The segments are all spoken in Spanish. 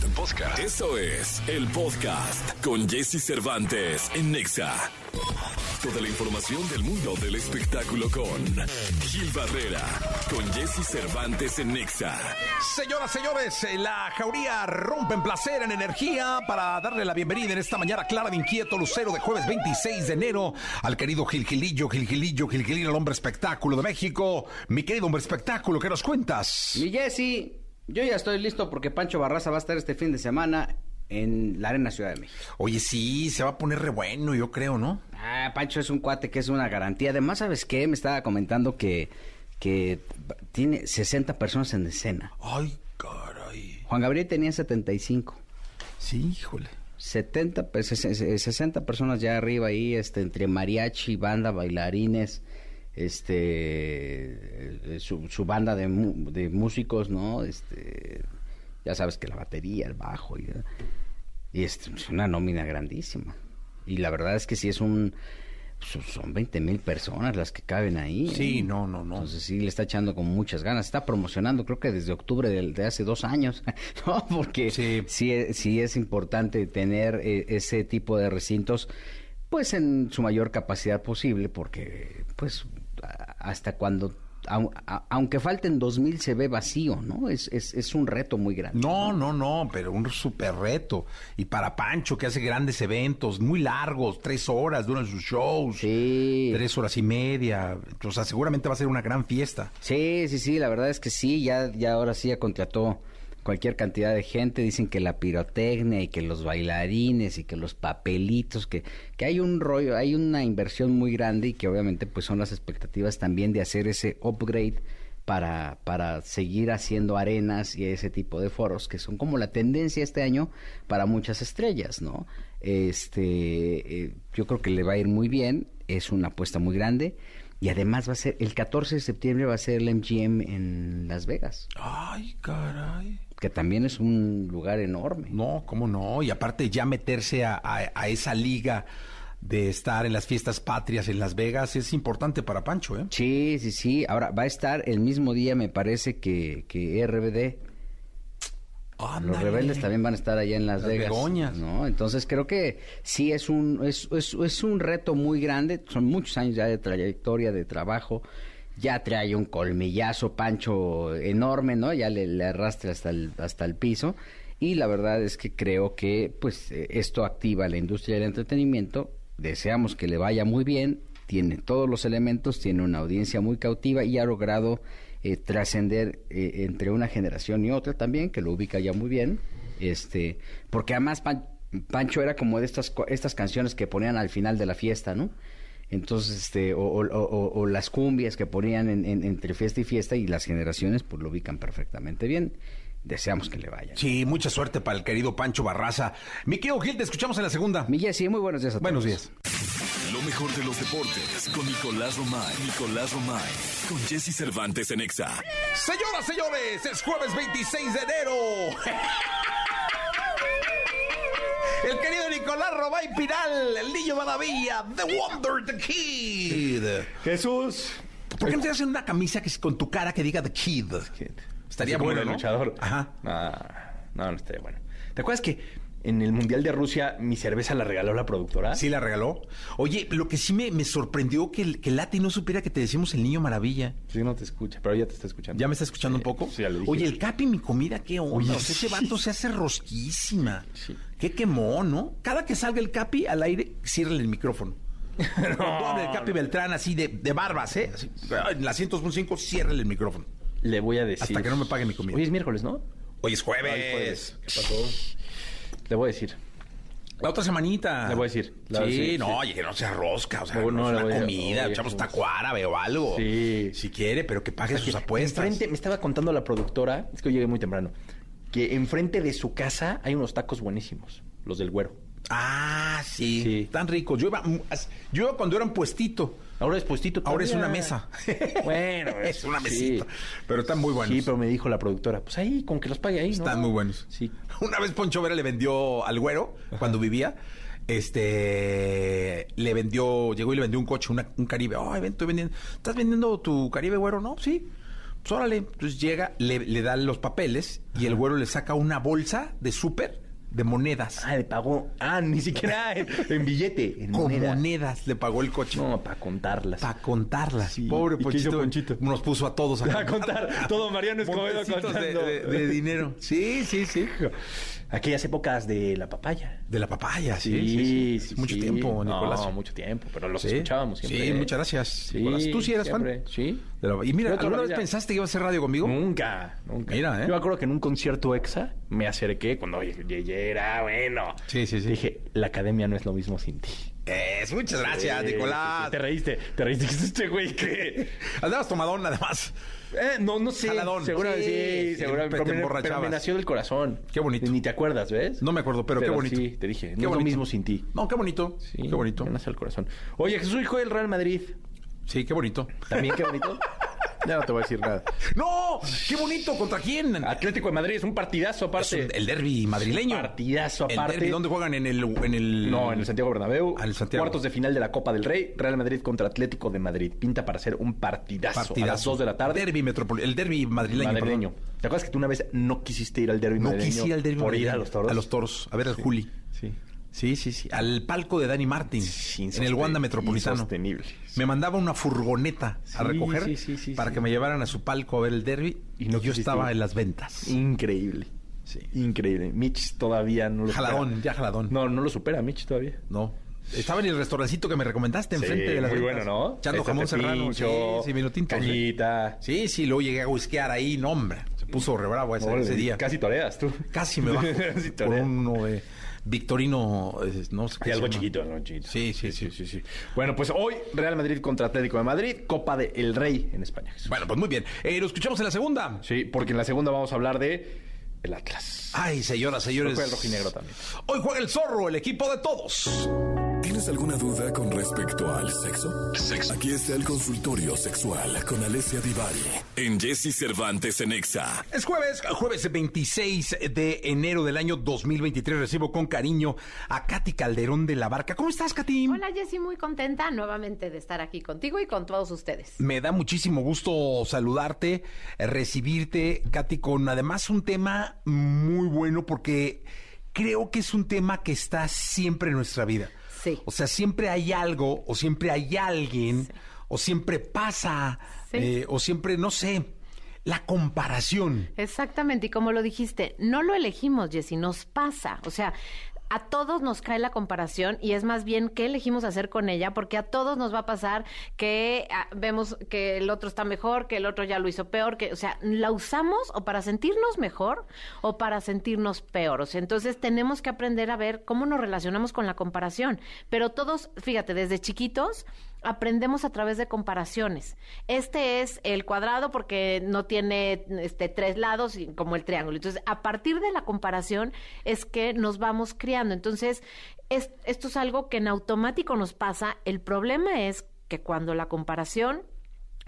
Podcast. Podcast. Eso es el podcast con Jesse Cervantes en Nexa. Toda la información del mundo del espectáculo con Gil Barrera, con Jesse Cervantes en Nexa. Señoras, señores, eh, la jauría rompe en placer, en energía, para darle la bienvenida en esta mañana clara de inquieto lucero de jueves 26 de enero al querido Gil Gilillo, Gil Gilillo, Gil Gilillo, el hombre espectáculo de México. Mi querido hombre espectáculo, ¿qué nos cuentas? Mi Jessy, yo ya estoy listo porque Pancho Barraza va a estar este fin de semana en la Arena Ciudad de México. Oye, sí, se va a poner re bueno, yo creo, ¿no? Ah, Pancho es un cuate que es una garantía. Además, ¿sabes qué? Me estaba comentando que, que tiene 60 personas en escena. Ay, caray. Juan Gabriel tenía 75. Sí, híjole. 70, pues, ses- ses- 60 personas ya arriba ahí, este, entre mariachi, banda, bailarines, este, eh, su, su banda de, de músicos, ¿no? Este, ya sabes que la batería, el bajo, y, y este, es una nómina grandísima. Y la verdad es que sí es un, son 20 mil personas las que caben ahí. ¿eh? Sí, no, no, no. Entonces sí le está echando con muchas ganas. Está promocionando, creo que desde octubre de, hace dos años, ¿no? Porque Sí. sí, es- sí es importante tener eh, ese tipo de recintos, pues en su mayor capacidad posible, porque pues hasta cuando, aunque falten dos mil se ve vacío, ¿no? Es, es, es un reto muy grande. No, no, no, pero un super reto. Y para Pancho, que hace grandes eventos, muy largos, tres horas duran sus shows. Sí. Tres horas y media. O sea, seguramente va a ser una gran fiesta. Sí, sí, sí, la verdad es que sí, ya, ya ahora sí ya contrató cualquier cantidad de gente, dicen que la pirotecnia y que los bailarines y que los papelitos, que, que hay un rollo, hay una inversión muy grande y que obviamente pues son las expectativas también de hacer ese upgrade para, para seguir haciendo arenas y ese tipo de foros que son como la tendencia este año para muchas estrellas, ¿no? Este, eh, yo creo que le va a ir muy bien, es una apuesta muy grande y además va a ser, el 14 de septiembre va a ser el MGM en Las Vegas, Ay, caray. Que también es un lugar enorme. No, cómo no. Y aparte ya meterse a, a- a esa liga de estar en las fiestas patrias en Las Vegas es importante para Pancho, ¿eh? Sí, sí, sí. Ahora va a estar el mismo día, me parece, que, que RBD. Los rebeldes también van a estar allá en Las, Las Vegas. Begoñas. ¿no? Entonces creo que sí es un, es, es, es un reto muy grande. Son muchos años ya de trayectoria, de trabajo. Ya trae un colmillazo, Pancho, enorme, ¿no? Ya le, arrastra hasta el, hasta el piso. Y la verdad es que creo que pues eh, esto activa la industria del entretenimiento. Deseamos que le vaya muy bien. Tiene todos los elementos, tiene una audiencia muy cautiva y ha logrado eh, trascender eh, entre una generación y otra también, que lo ubica ya muy bien. Este, porque además Pan- Pancho era como de estas, estas canciones que ponían al final de la fiesta, ¿no? Entonces, este, o, o- o- o las cumbias que ponían en- en- entre fiesta y fiesta y las generaciones pues lo ubican perfectamente bien. Deseamos que le vaya. Sí, mucha suerte para el querido Pancho Barraza. Mi querido Gil, te escuchamos en la segunda. Mi Jessy, muy buenos días a todos. Buenos días. Lo mejor de los deportes con Nicolás Romay. Nicolás Romay. Con Jesse Cervantes en Exa. Señoras, señores, es jueves 26 de enero. El querido Nicolás Robay Piral, el niño maravilla, The Wonder, The Kid. Jesús. ¿Por qué no te hacen una camisa que con tu cara que diga The Kid? Estaría bueno, de ¿no? luchador. Ajá. Ah, no, no estaría bueno. ¿Te acuerdas que en el Mundial de Rusia mi cerveza la regaló la productora? ¿Sí la regaló? Oye, lo que sí me, me sorprendió que, el- que Lati no supiera que te decimos el niño maravilla. Sí, no te escucha, pero ya te está escuchando. ¿Ya me está escuchando un poco? Sí, ya le dije. Oye, el Capi, mi comida, qué onda. Oye, O sea, ese vato se hace rosquísima. Sí. Qué quemón, ¿no? Cada que salga el Capi al aire, ciérrale el micrófono. Hable el Capi Beltrán así de, de barbas, ¿eh? Así, en la 100.5, ciérrale el micrófono. Le voy a decir. Hasta que no me pague mi comida. Hoy es miércoles, ¿no? Hoy es jueves. Ay, jueves. ¿Qué pasó? Le voy a decir. La otra semanita. Le voy a decir. La- sí, sí, no, sí. oye, que no sea rosca, o sea, No, no, es una comida, oye, echamos taco árabe o algo. Sí. Si quiere, pero que pague sus apuestas. Enfrente, me estaba contando la productora, es que yo llegué muy temprano, que enfrente de su casa hay unos tacos buenísimos, los del güero. Ah, sí. Sí. Tan ricos. Yo iba, yo iba cuando era un puestito. Ahora es puestito. Ahora es una mesa. Bueno, es una sí. mesita. Pero están muy buenos. Sí, pero me dijo la productora, pues ahí, con que los pague ahí, ¿no? Están muy buenos. Sí. Una vez Poncho Vera le vendió al güero, cuando vivía, este, le vendió, llegó y le vendió un coche, una- un Caribe. Ay, ven, estoy vendiendo. ¿Estás vendiendo tu Caribe, güero? No, sí. Pues órale, entonces llega, le, le da los papeles y el güero le saca una bolsa de súper de monedas. Ah, le pagó. Ah, ni siquiera en, en billete, en Con moneda. monedas le pagó el coche. No, para contarlas. Para contarlas. Sí. Pobre ¿Y qué Ponchito? Nos puso a todos a, A contar. Todo Mariano Escobedo Montecitos de, contando. de- de dinero. Sí, sí, sí. Aquellas épocas de la papaya. De la papaya, sí. sí, sí. Mucho sí. tiempo, Nicolás. No, mucho tiempo, pero los escuchábamos siempre. Sí, muchas gracias, Nicolás. ¿Tú sí eras fan? Sí. De la- Y mira, ¿alguna vez pensaste que iba a hacer radio conmigo? Nunca, nunca. Mira, ¿eh? Yo me acuerdo que en un concierto EXA me acerqué cuando llegué, era bueno. Sí, sí, sí. Dije, la academia no es lo mismo sin ti. Es, muchas gracias, Nicolás. Te reíste, te reíste. ¿Qué es este güey que...? Andabas tomadón, además. Eh, no, no sé. Jaladón. Seguro, Sí, sí, sí, seguro. te Pero, me- emborrachabas. pero me nació del corazón. Qué bonito. Ni te acuerdas, ¿ves? No me acuerdo, pero, qué bonito. Sí, te dije. Qué no es lo bonito. mismo sin ti. No, qué bonito. Sí, Qué bonito. Me nació del corazón. Oye, Jesús, hijo del Real Madrid. Sí, qué bonito. También qué bonito. ya no te voy a decir nada. ¡No! ¡Qué bonito! ¿Contra quién? Atlético de Madrid es un partidazo Es aparte. un- el derby madrileño. Partidazo El aparte. derbi, ¿dónde juegan? En el, en el... No, en el Santiago Bernabéu. En el Santiago. Cuartos de final de la Copa del Rey. Real Madrid contra Atlético de Madrid. Pinta para ser un partidazo. A las 2 de la tarde. Derby metropol- El derby madrileño. madrileño. perdón. ¿Te acuerdas que tú una vez no quisiste ir al derby No madrileño? quise ir al derby Por ir a los toros. A los toros. A ver al Juli. Sí. Sí, sí, sí. Al palco de Dani Martin. en el Wanda Metropolitano. Insostenible. Me mandaba una furgoneta a recoger sí, sí, sí, para que me llevaran a su palco a ver el derby y, no yo estaba en las ventas. Increíble. Sí. Increíble. Mitch todavía no lo Jaladón, supera. ya jaladón. No, no lo supera Mitch todavía. No. Estaba en el restaurancito que me recomendaste enfrente de las muy ventas. bueno, ¿no? Echando jamón serrano. Sí, pincho, sí, vino tinto. sí. Cañita. Sí, sí, luego llegué a whiskear ahí, no, hombre. Se puso re bravo ese, día. Casi toreas tú. Casi me bajo Casi por uno de Victorino, eh, no sé qué algo chiquito, algo chiquito. Sí, sí, sí. sí, sí. Bueno, pues hoy Real Madrid contra Atlético de Madrid, Copa de El Rey en España. Bueno, pues muy bien. Eh, lo escuchamos en la segunda. Sí, porque en la segunda vamos a hablar de el Atlas. Ay, señoras, señores. Hoy juega el rojinegro también. Hoy juega el zorro, el equipo de todos. ¿Tienes alguna duda con respecto al sexo? Aquí está el consultorio sexual con Alessia Divari en Jesse Cervantes en Exa. Es jueves, jueves 26 de enero del año 2023. Recibo con cariño a Katy Calderón de la Barca. ¿Cómo estás, Katy? Hola Jessy, muy contenta nuevamente de estar aquí contigo y con todos ustedes. Me da muchísimo gusto saludarte, recibirte, Katy, con además un tema muy bueno porque creo que es un tema que está siempre en nuestra vida. Sí. O sea, siempre hay algo, o siempre hay alguien, o siempre pasa, Sí. eh, o siempre, no sé, la comparación. Exactamente, y como lo dijiste, no lo elegimos, Jessy, nos pasa. O sea, a todos nos cae la comparación y es más bien qué elegimos hacer con ella, porque a todos nos va a pasar que ah, vemos que el otro está mejor, que el otro ya lo hizo peor, que, o sea, la usamos o para sentirnos mejor o para sentirnos peor. O sea, entonces tenemos que aprender a ver cómo nos relacionamos con la comparación. Pero todos, fíjate, desde chiquitos aprendemos a través de comparaciones. Este es el cuadrado porque no tiene este tres lados como el triángulo. Entonces, a partir de la comparación es que nos vamos criando. Entonces, es- esto es algo que en automático nos pasa. El problema es que cuando la comparación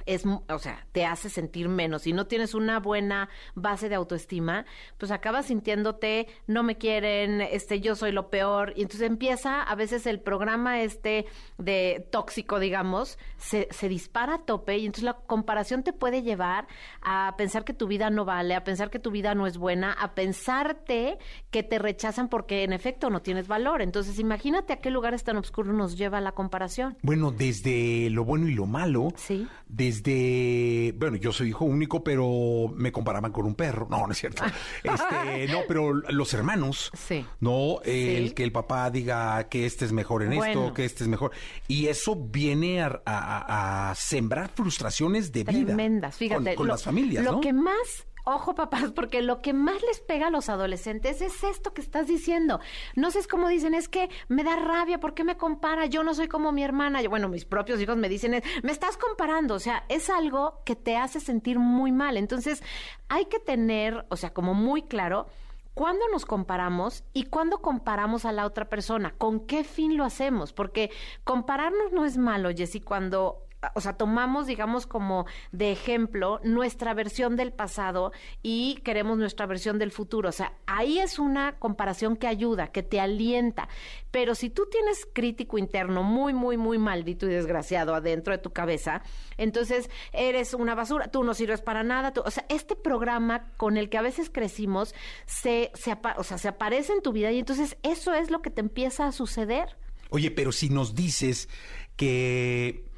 es, o sea, te hace sentir menos. Si no tienes una buena base de autoestima, pues acabas sintiéndote, no me quieren, este, yo soy lo peor. Y entonces empieza a veces el programa este de tóxico, digamos, se, se dispara a tope y entonces la comparación te puede llevar a pensar que tu vida no vale, a pensar que tu vida no es buena, a pensarte que te rechazan porque en efecto no tienes valor. Entonces imagínate a qué lugares tan oscuros nos lleva la comparación. Bueno, desde lo bueno y lo malo. Sí. Desde, bueno, yo soy hijo único, pero me comparaban con un perro. No, no es cierto. Este, no, pero los hermanos. Sí. No, el Sí. que el papá diga que este es mejor en esto, que este es mejor. Y eso viene a, a- a sembrar frustraciones de vida. tremendas. Fíjate, Con, con lo, las familias, lo ¿no? que más Ojo, papás, porque lo que más les pega a los adolescentes es esto que estás diciendo. No sé es como dicen, es que me da rabia, ¿por qué me compara? Yo no soy como mi hermana. Yo, bueno, mis propios hijos me dicen, me estás comparando. O sea, es algo que te hace sentir muy mal. Entonces, hay que tener, o sea, como muy claro ¿Cuándo nos comparamos y cuándo comparamos a la otra persona? ¿Con qué fin lo hacemos? Porque compararnos no es malo, Jessy, cuando o sea, tomamos, digamos, como de ejemplo nuestra versión del pasado y queremos nuestra versión del futuro. O sea, ahí es una comparación que ayuda, que te alienta. Pero si tú tienes crítico interno muy, muy, muy maldito y desgraciado adentro de tu cabeza, entonces eres una basura, tú no sirves para nada. o sea, este programa con el que a veces crecimos se, se, o sea, se aparece en tu vida y entonces eso es lo que te empieza a suceder. Oye, pero si nos dices que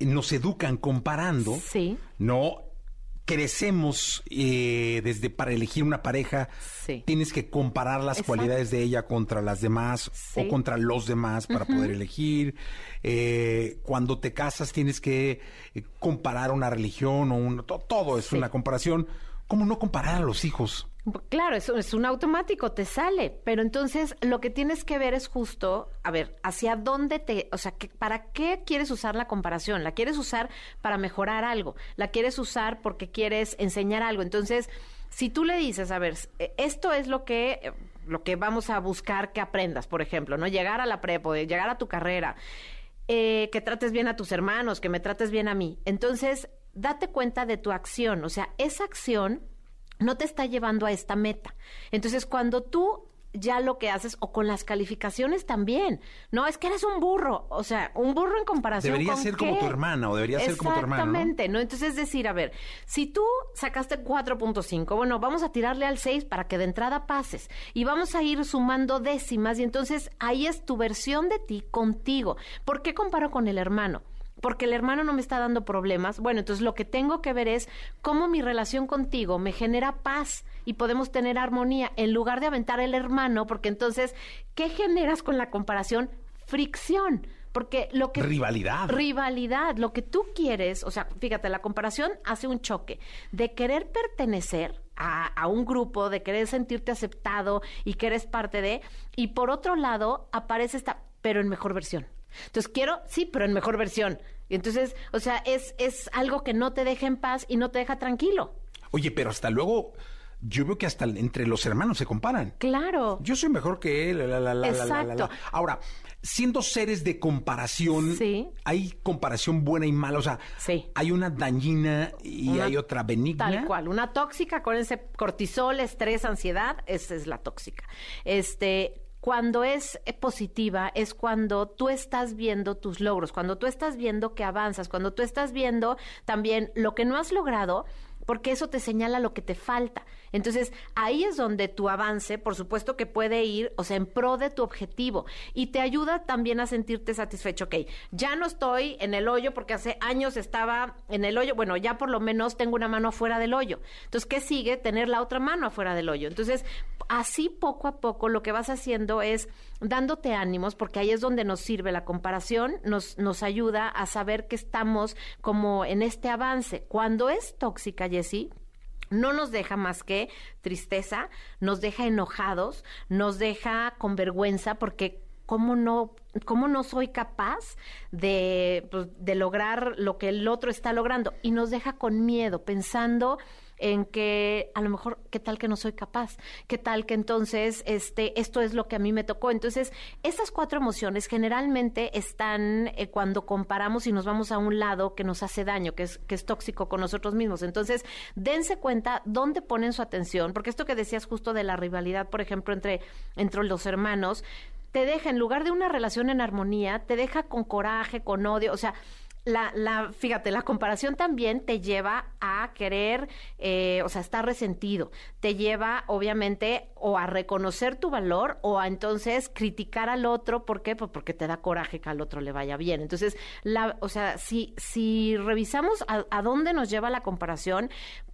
nos educan comparando, sí. ¿no? Crecemos eh, desde para elegir una pareja, sí. tienes que comparar las cualidades de ella contra las demás o contra los demás para poder elegir. Eh, cuando te casas tienes que eh, comparar una religión o un, todo es una comparación. ¿Cómo no comparar a los hijos? Claro, eso es un automático, te sale, pero entonces lo que tienes que ver es justo, a ver, hacia dónde te, o sea, que, ¿para qué quieres usar la comparación? ¿La quieres usar para mejorar algo? ¿La quieres usar porque quieres enseñar algo? Entonces, si tú le dices, a ver, e, esto es lo que, lo que vamos a buscar que aprendas, por ejemplo, ¿no? Llegar a la prepo, llegar a tu carrera, eh, que trates bien a tus hermanos, que me trates bien a mí. Entonces, date cuenta de tu acción, o sea, esa acción no te está llevando a esta meta. Entonces, cuando tú ya lo que haces, o con las calificaciones también, no, es que eres un burro, o sea, un burro en comparación debería ser como tu hermana o debería ser como tu hermano. Exactamente, ¿no? Entonces, es decir, a ver, si tú sacaste 4.5, bueno, vamos a tirarle al 6 para que de entrada pases y vamos a ir sumando décimas y entonces ahí es tu versión de ti contigo. ¿Por qué comparo con el hermano? Porque el hermano no me está dando problemas. Bueno, entonces lo que tengo que ver es cómo mi relación contigo me genera paz y podemos tener armonía en lugar de aventar el hermano, porque entonces, ¿qué generas con la comparación? Fricción. Porque lo que... Rivalidad. Rivalidad. Lo que tú quieres, o sea, fíjate, la comparación hace un choque de querer pertenecer a, a, un grupo, de querer sentirte aceptado y que eres parte de, y por otro lado aparece esta, pero en mejor versión. Entonces quiero, sí, pero en mejor versión. Y entonces, o sea, es, es algo que no te deja en paz y no te deja tranquilo. Oye, pero hasta luego, yo veo que hasta entre los hermanos se comparan. Claro. Yo soy mejor que él. La, la, la, Exacto. Ahora, siendo seres de comparación, sí. hay comparación buena y mala. O sea, sí. hay una dañina y una, hay otra benigna. Tal cual. Una tóxica con ese cortisol, estrés, ansiedad, esa es la tóxica. Este, cuando es positiva es cuando tú estás viendo tus logros, cuando tú estás viendo que avanzas, cuando tú estás viendo también lo que no has logrado, porque eso te señala lo que te falta. Entonces, ahí es donde tu avance, por supuesto que puede ir, o sea, en pro de tu objetivo y te ayuda también a sentirte satisfecho. Ok, ya no estoy en el hoyo porque hace años estaba en el hoyo, bueno, ya por lo menos tengo una mano afuera del hoyo. Entonces, ¿qué sigue? Tener la otra mano afuera del hoyo. Entonces, así poco a poco lo que vas haciendo es dándote ánimos, porque ahí es donde nos sirve la comparación, nos, nos ayuda a saber que estamos como en este avance. Cuando es tóxica, Jessie, no nos deja más que tristeza, nos deja enojados, nos deja con vergüenza, porque ¿cómo no, cómo no soy capaz de, pues, de lograr lo que el otro está logrando? Y nos deja con miedo, pensando en que a lo mejor qué tal que no soy capaz, qué tal que entonces este esto es lo que a mí me tocó. Entonces, estas cuatro emociones generalmente están eh, cuando comparamos y nos vamos a un lado que nos hace daño, que es que es tóxico con nosotros mismos. Entonces, dense cuenta dónde ponen su atención, porque esto que decías justo de la rivalidad, por ejemplo, entre entre los hermanos, te deja en lugar de una relación en armonía, te deja con coraje, con odio, o sea, la, la, fíjate, la comparación también te lleva a querer, eh, o sea, estar resentido. Te lleva, obviamente, o a reconocer tu valor o a entonces criticar al otro. ¿Por qué? Pues porque te da coraje que al otro le vaya bien. Entonces, la, o sea, si, si revisamos a, a dónde nos lleva la comparación,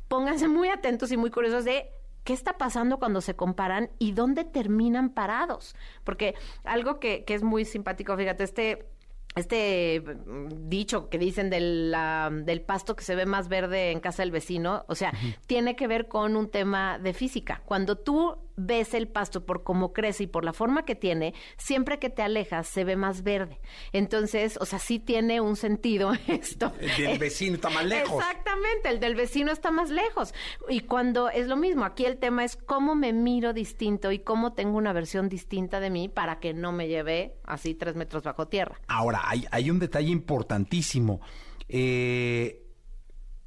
pónganse muy atentos y muy curiosos de qué está pasando cuando se comparan y dónde terminan parados. Porque algo que, que es muy simpático, fíjate, este este mm, dicho que dicen del, la, del pasto que se ve más verde en casa del vecino, o sea, tiene que ver con un tema de física. Cuando tú ves el pasto por cómo crece y por la forma que tiene, siempre que te alejas se ve más verde. Entonces, o sea, sí tiene un sentido esto. El del vecino está más lejos. Exactamente, el del vecino está más lejos. Y cuando es lo mismo, aquí el tema es cómo me miro distinto y cómo tengo una versión distinta de mí para que no me lleve así tres metros bajo tierra. Ahora, hay, hay un detalle importantísimo. eh,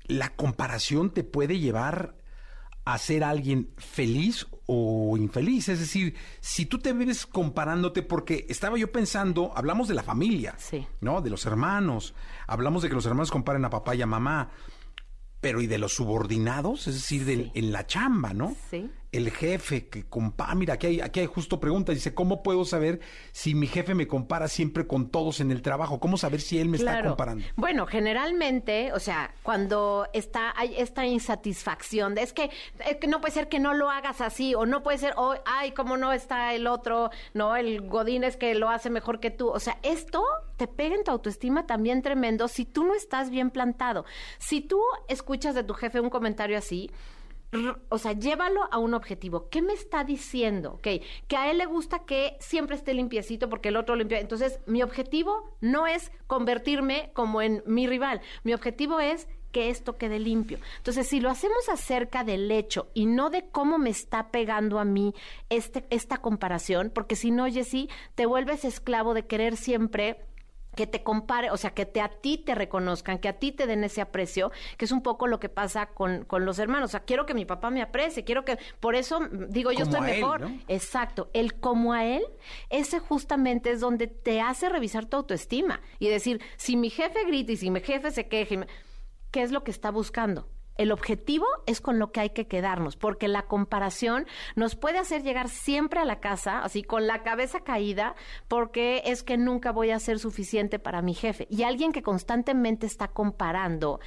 la comparación te puede llevar a ser alguien feliz o infeliz. Es decir, si tú te ves comparándote, porque estaba yo pensando, hablamos de la familia, Sí. ¿no? De los hermanos, hablamos de que los hermanos comparen a papá y a mamá, pero ¿y de los subordinados? Es decir, del- en la chamba, ¿no? Sí. El jefe que compara, mira, aquí hay, aquí hay justo pregunta, dice, ¿cómo puedo saber si mi jefe me compara siempre con todos en el trabajo? ¿Cómo saber si él me está comparando? Bueno, generalmente, o sea, cuando está hay esta insatisfacción, de, es que, es que no puede ser que no lo hagas así, o no puede ser, ay, cómo no está el otro, no, el Godín es que lo hace mejor que tú. O sea, esto te pega en tu autoestima también tremendo si tú no estás bien plantado. Si tú escuchas de tu jefe un comentario así, o sea, llévalo a un objetivo. ¿Qué me está diciendo? Ok, que a él le gusta que siempre esté limpiecito porque el otro limpia. Entonces, mi objetivo no es convertirme como en mi rival. Mi objetivo es que esto quede limpio. Entonces, si lo hacemos acerca del hecho y no de cómo me está pegando a mí este, esta comparación, porque si no, Jessy, te vuelves esclavo de querer siempre que te compare, o sea, que te, a ti te reconozcan, que a ti te den ese aprecio, que es un poco lo que pasa con, con los hermanos. O sea, quiero que mi papá me aprecie, quiero que, por eso mm, digo, yo Como estoy él, mejor. ¿no? Exacto, el como a él, ese justamente es donde te hace revisar tu autoestima y decir, si mi jefe grita y si mi jefe se queja, ¿qué es lo que está buscando? El objetivo es con lo que hay que quedarnos, porque la comparación nos puede hacer llegar siempre a la casa, así con la cabeza caída, porque es que nunca voy a ser suficiente para mi jefe. Y alguien que constantemente está comparando,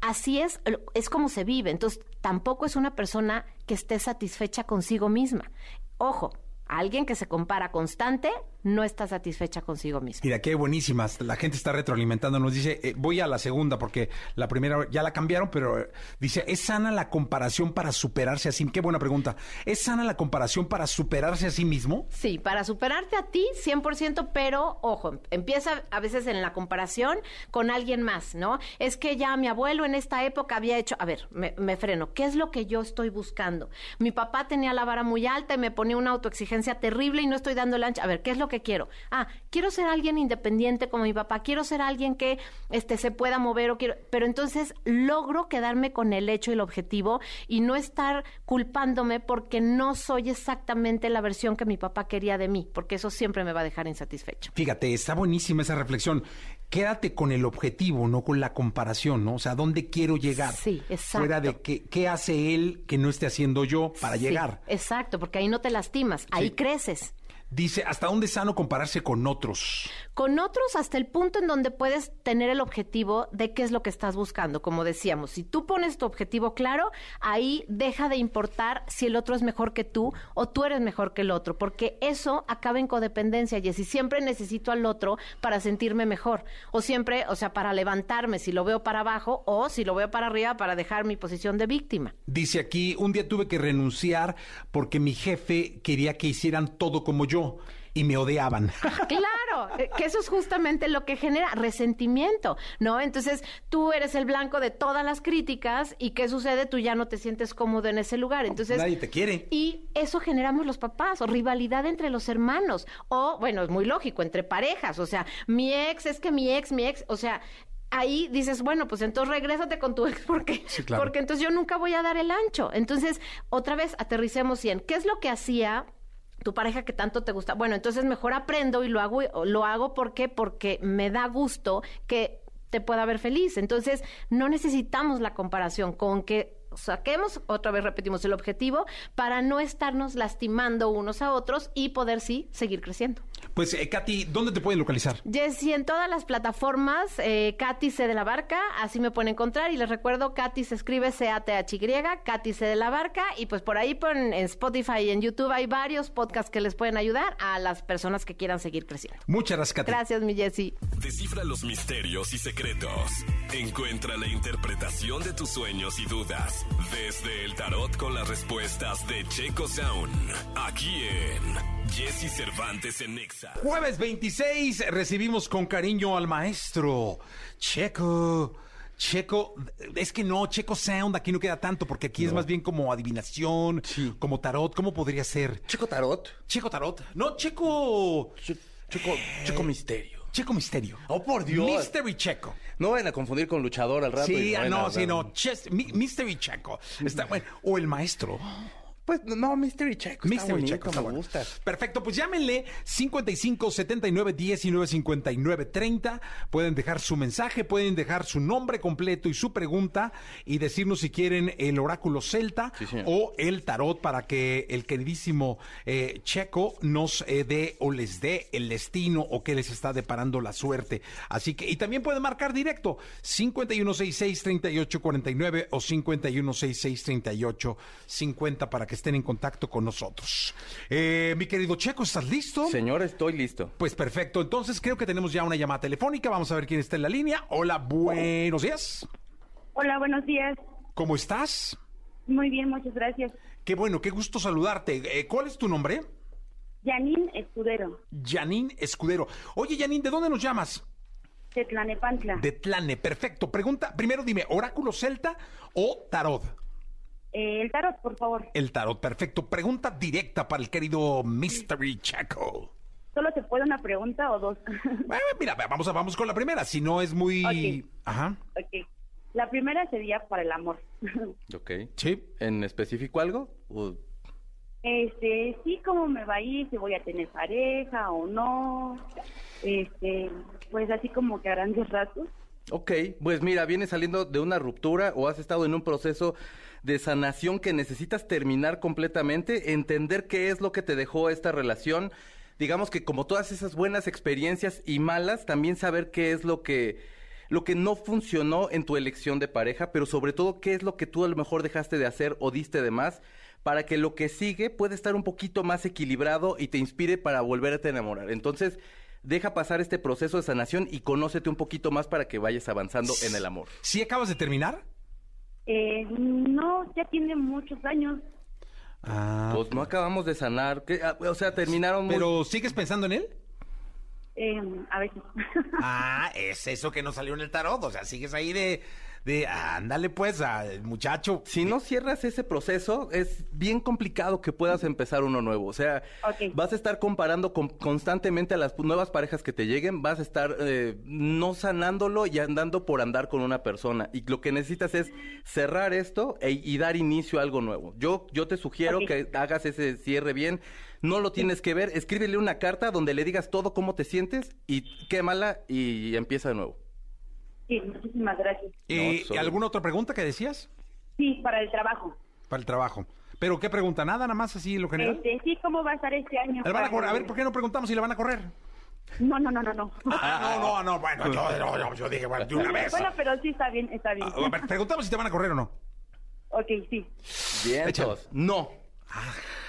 así es, es como se vive. Entonces, tampoco es una persona que esté satisfecha consigo misma. Ojo, alguien que se compara constante no está satisfecha consigo misma. Mira, qué buenísimas. La gente está retroalimentando. Nos dice, eh, voy a la segunda porque la primera ya la cambiaron, pero eh, dice, ¿es sana la comparación para superarse a sí? Qué buena pregunta. ¿Es sana la comparación para superarse a sí mismo? Sí, para superarte a ti 100%, pero ojo, empieza a veces en la comparación con alguien más, ¿no? Es que ya mi abuelo en esta época había hecho, a ver, me, me freno, ¿qué es lo que yo estoy buscando? Mi papá tenía la vara muy alta y me ponía una autoexigencia terrible y no estoy dando el ancho. A ver, ¿qué es lo que quiero? Ah, quiero ser alguien independiente como mi papá, quiero ser alguien que este se pueda mover o quiero, pero entonces logro quedarme con el hecho y el objetivo y no estar culpándome porque no soy exactamente la versión que mi papá quería de mí, porque eso siempre me va a dejar insatisfecho. Fíjate, está buenísima esa reflexión. Quédate con el objetivo, no con la comparación, ¿no? O sea, ¿dónde quiero llegar? Sí, exacto. Fuera de qué, qué hace él que no esté haciendo yo para Sí, llegar. Exacto, porque ahí no te lastimas, ahí Sí. creces. Dice, ¿hasta dónde es sano compararse con otros? Con otros hasta el punto en donde puedes tener el objetivo de qué es lo que estás buscando. Como decíamos, si tú pones tu objetivo claro, ahí deja de importar si el otro es mejor que tú o tú eres mejor que el otro, porque eso acaba en codependencia, y si siempre necesito al otro para sentirme mejor, o siempre, o sea, para levantarme si lo veo para abajo o si lo veo para arriba para dejar mi posición de víctima. Dice aquí, un día tuve que renunciar porque mi jefe quería que hicieran todo como yo y me odiaban. Claro, eh, que eso es justamente lo que genera resentimiento, ¿no? Entonces tú eres el blanco de todas las críticas y ¿qué sucede? Tú ya no te sientes cómodo en ese lugar. Entonces Nadie te quiere. Y eso generamos los papás, o rivalidad entre los hermanos, o bueno, es muy lógico, entre parejas, o sea, mi ex es que mi ex, mi ex, o sea, ahí dices, bueno, pues entonces regrésate con tu ex porque, Sí, claro. porque entonces yo nunca voy a dar el ancho. Entonces, otra vez aterricemos en qué es lo que hacía tu pareja que tanto te gusta. Bueno, entonces mejor aprendo y lo hago, lo hago porque porque me da gusto que te pueda ver feliz. Entonces, no necesitamos la comparación con que saquemos, otra vez repetimos el objetivo, para no estarnos lastimando unos a otros y poder sí seguir creciendo. Pues, eh, Katy, ¿dónde te pueden localizar? Jessy, en todas las plataformas, eh, Katy C de la Barca, así me pueden encontrar. Y les recuerdo, Katy se escribe C-A-T-H-Y, Katy C de la Barca. Y pues por ahí por, en Spotify y en YouTube hay varios podcasts que les pueden ayudar a las personas que quieran seguir creciendo. Muchas gracias, Katy. Gracias, mi Jessy. Descifra los misterios y secretos. Encuentra la interpretación de tus sueños y dudas. Desde el tarot con las respuestas de Checo Sound. Aquí en Jesse Cervantes en Nexa. Jueves 26 recibimos con cariño al maestro Checo. Checo, es que no, Checo Sound aquí no queda tanto porque aquí es más bien como adivinación, Sí. como tarot, ¿cómo podría ser? Chico Tarot. Checo Tarot. No, Checo. Chico, Chico Misterio. Checo Misterio. Oh, por Dios. Mystery Checo. No vayan a confundir con luchador al rato. Sí, ah, no, a- sí, no. Ches- Mi- Mystery Checo. Está bueno. O el maestro. Pues no, Mystery Checo. Está Mystery bonito, Checo, está me bueno. gusta. Perfecto, pues llámenle 55 79 19 59 30. Pueden dejar su mensaje, pueden dejar su nombre completo y su pregunta y decirnos si quieren el oráculo celta Sí, o el tarot para que el queridísimo eh, Checo nos eh, dé o les dé el destino o que les está deparando la suerte. Así que, y también pueden marcar directo 5166 3849 o 5166 3850 para que estén en contacto con nosotros. Eh, mi querido Checo, ¿estás listo? Señor, estoy listo. Pues perfecto, entonces creo que tenemos ya una llamada telefónica. Vamos a ver quién está en la línea. Hola, buenos días. Hola, buenos días. ¿Cómo estás? Muy bien, muchas gracias. Qué bueno, qué gusto saludarte. Eh, ¿Cuál es tu nombre? Janine Escudero, Janine Escudero. Oye, Janine, ¿de dónde nos llamas? de Tlanepantla. De Tlane, perfecto. Pregunta, primero dime, ¿oráculo celta o tarot? Eh, el tarot, por favor. El tarot, perfecto. Pregunta directa para el querido Mystery Chaco. ¿Solo se puede una pregunta o dos? Bueno, mira, vamos, a, vamos con la primera. Si no es muy... Ajá. ok. La primera sería para el amor. Ok. Sí. ¿En específico algo? O- este, sí, cómo me va a ir, si voy a tener pareja o no. Este, pues así como que a grandes rasgos. Ok, pues mira, vienes saliendo de una ruptura o has estado en un proceso de sanación que necesitas terminar completamente, entender qué es lo que te dejó esta relación, digamos que como todas esas buenas experiencias y malas, también saber qué es lo que lo que no funcionó en tu elección de pareja, pero sobre todo qué es lo que tú a lo mejor dejaste de hacer o diste de más para que lo que sigue pueda estar un poquito más equilibrado y te inspire para volverte a enamorar. Entonces, deja pasar este proceso de sanación y conócete un poquito más para que vayas avanzando en el amor. ¿Sí acabas de terminar? Eh, no, ya tiene muchos años. Ah, Pues no acabamos de sanar, ¿qué? Ah, o sea, terminaron muy- ¿Pero sigues pensando en él? Eh, a veces. Ah, es eso que no salió en el tarot. O sea, sigues ahí de... de ándale pues, ah, muchacho. Si no cierras ese proceso, es bien complicado que puedas empezar uno nuevo. O sea, vas a estar comparando con- constantemente a las nuevas parejas que te lleguen, vas a estar eh, no sanándolo y andando por andar con una persona. Y lo que necesitas es cerrar esto e- y dar inicio a algo nuevo. Yo, yo te sugiero que hagas ese cierre bien. No lo tienes que ver, escríbele una carta donde le digas todo cómo te sientes y quémala y empieza de nuevo. Sí, muchísimas gracias. No, solo- ¿Alguna otra pregunta que decías? Sí, para el trabajo. Para el trabajo. ¿Pero qué pregunta? ¿Nada? ¿Nada más así en lo general? Este, sí, ¿cómo va a estar este año? ¿Le van a, correr? a ver, ¿por qué no preguntamos si le van a correr? No, no, no, no, no. Ah, no, no, no, bueno, yo, no, no, yo dije, bueno, de una vez. Bueno, pero sí está bien, está bien. Ah, a ver, preguntamos si te van a correr o no. Ok, sí. Bien, no.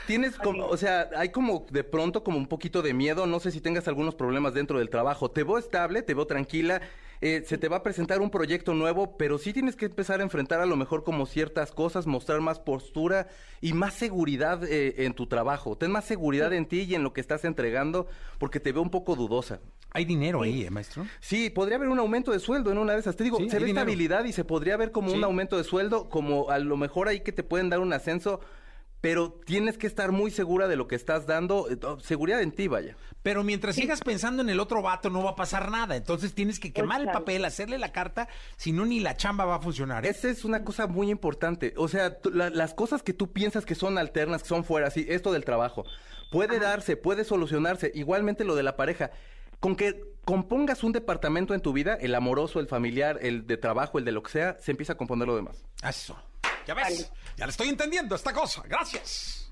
Tienes como, o sea, hay como de pronto como un poquito de miedo, no sé si tengas algunos problemas dentro del trabajo. Te veo estable, te veo tranquila, eh, se te va a presentar un proyecto nuevo, pero sí tienes que empezar a enfrentar a lo mejor como ciertas cosas, mostrar más postura y más seguridad eh, en tu trabajo. Ten más seguridad en ti y en lo que estás entregando, porque te veo un poco dudosa. Hay dinero ahí, ¿eh, maestro? Sí, podría haber un aumento de sueldo en una de esas. Te digo, Sí, se ve dinero. estabilidad y se podría ver como Sí. un aumento de sueldo, como a lo mejor ahí que te pueden dar un ascenso, pero tienes que estar muy segura de lo que estás dando, eh, oh, seguridad en ti, vaya. Pero mientras sigas pensando en el otro vato, no va a pasar nada. Entonces tienes que quemar el papel, hacerle la carta, si no, ni la chamba va a funcionar. ¿eh? Esa es una cosa muy importante. O sea, la- las cosas que tú piensas que son alternas, que son fuera, sí, esto del trabajo, puede darse, puede solucionarse. Igualmente lo de la pareja. Con que compongas un departamento en tu vida, el amoroso, el familiar, el de trabajo, el de lo que sea, se empieza a componer lo demás. Eso. ¿Ya ves? Ya le estoy entendiendo esta cosa. Gracias.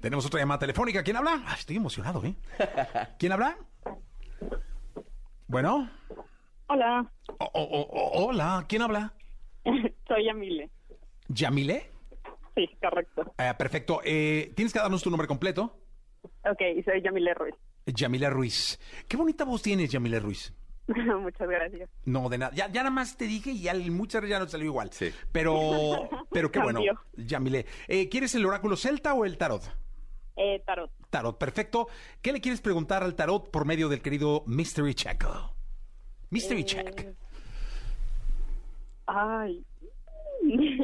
Tenemos otra llamada telefónica. ¿Quién habla? Ay, estoy emocionado, ¿eh? ¿Quién habla? Bueno. Hola, O- o- o- o- hola. ¿Quién habla? soy Yamile. ¿Yamile? Sí, correcto. Eh, perfecto. Eh, Tienes que darnos tu nombre completo. Ok, soy Yamile Ruiz. Yamile Ruiz. Qué bonita voz tienes, Yamile Ruiz. Muchas gracias. No, de nada. Ya, ya nada más te dije y ya muchas veces ya no te salió igual. Sí. Pero, pero qué bueno. Yamile. Eh, ¿Quieres el oráculo celta o el tarot? Eh, tarot. Tarot, perfecto. ¿Qué le quieres preguntar al tarot por medio del querido Mystery Check? Mystery Check. Ay.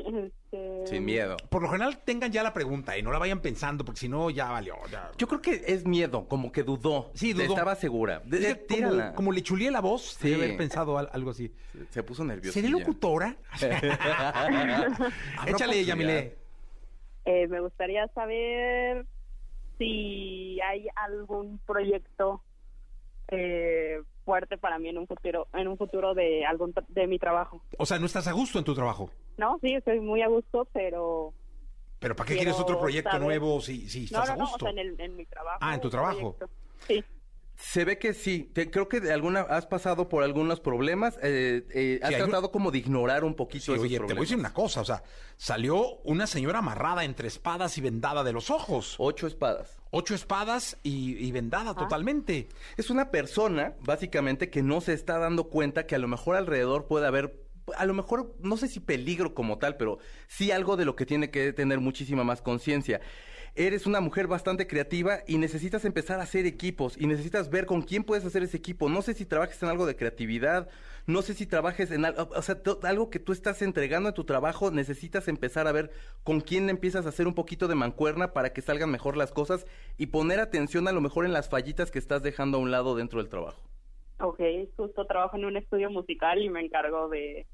Este, Sin miedo. Por lo general tengan ya la pregunta y no la vayan pensando porque si no ya valió. ya. Yo creo que es miedo, como que dudó. Sí, dudó. Estaba segura. De- de- como, como le chulié la voz, Sí. debe haber pensado al- algo así. Se puso nervioso. ¿Seré locutora? Échale, Yamile. eh, me gustaría saber si hay algún proyecto eh, fuerte para mí en un futuro, en un futuro de algún de mi trabajo. O sea, no estás a gusto en tu trabajo. No, sí, estoy muy a gusto, pero ¿Pero para qué quieres otro proyecto saber- nuevo si, si no, estás no, a no, o gusto? sea, en, el- en mi trabajo. Ah, en tu trabajo. proyecto. Sí. Se ve que sí. Te- creo que de alguna has pasado por algunos problemas. eh, eh, has Sí, hay un- tratado como de ignorar un poquito Sí, esos oye, te voy a decir una cosa, o sea, salió una señora amarrada entre espadas y vendada de los ojos. Ocho espadas. Ocho espadas y, y vendada totalmente. Es una persona, básicamente, que no se está dando cuenta que a lo mejor alrededor puede haber, a lo mejor, no sé si peligro como tal, pero sí algo de lo que tiene que tener muchísima más conciencia. Eres una mujer bastante creativa y necesitas empezar a hacer equipos y necesitas ver con quién puedes hacer ese equipo. No sé si trabajes en algo de creatividad, no sé si trabajes en algo, o sea, algo que tú estás entregando en tu trabajo, necesitas empezar a ver con quién empiezas a hacer un poquito de mancuerna para que salgan mejor las cosas y poner atención a lo mejor en las fallitas que estás dejando a un lado dentro del trabajo. Ok, justo trabajo en un estudio musical y me encargo de,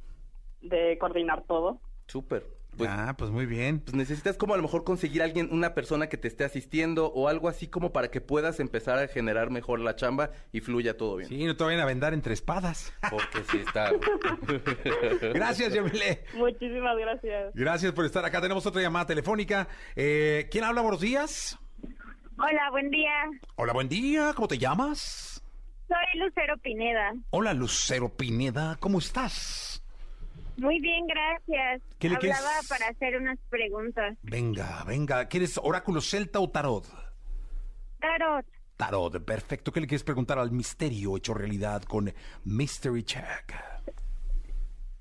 de coordinar todo. Súper. Pues, ah, pues muy bien. pues necesitas como a lo mejor conseguir a alguien, una persona que te esté asistiendo o algo así como para que puedas empezar a generar mejor la chamba y fluya todo bien. Sí, no te vayan a vendar entre espadas. Porque sí está. Gracias, Yamile. Muchísimas gracias. Gracias por estar acá. Tenemos otra llamada telefónica. Eh, ¿Quién habla? Buenos días. Hola, buen día. Hola, buen día. ¿Cómo te llamas? Soy Lucero Pineda. Hola, Lucero Pineda. ¿Cómo estás? Muy bien, gracias. ¿Qué le Hablaba quieres? para hacer unas preguntas. Venga, venga. ¿Quieres oráculo celta o tarot? Tarot, Tarot, perfecto. ¿Qué le quieres preguntar al misterio hecho realidad con Mystery Check?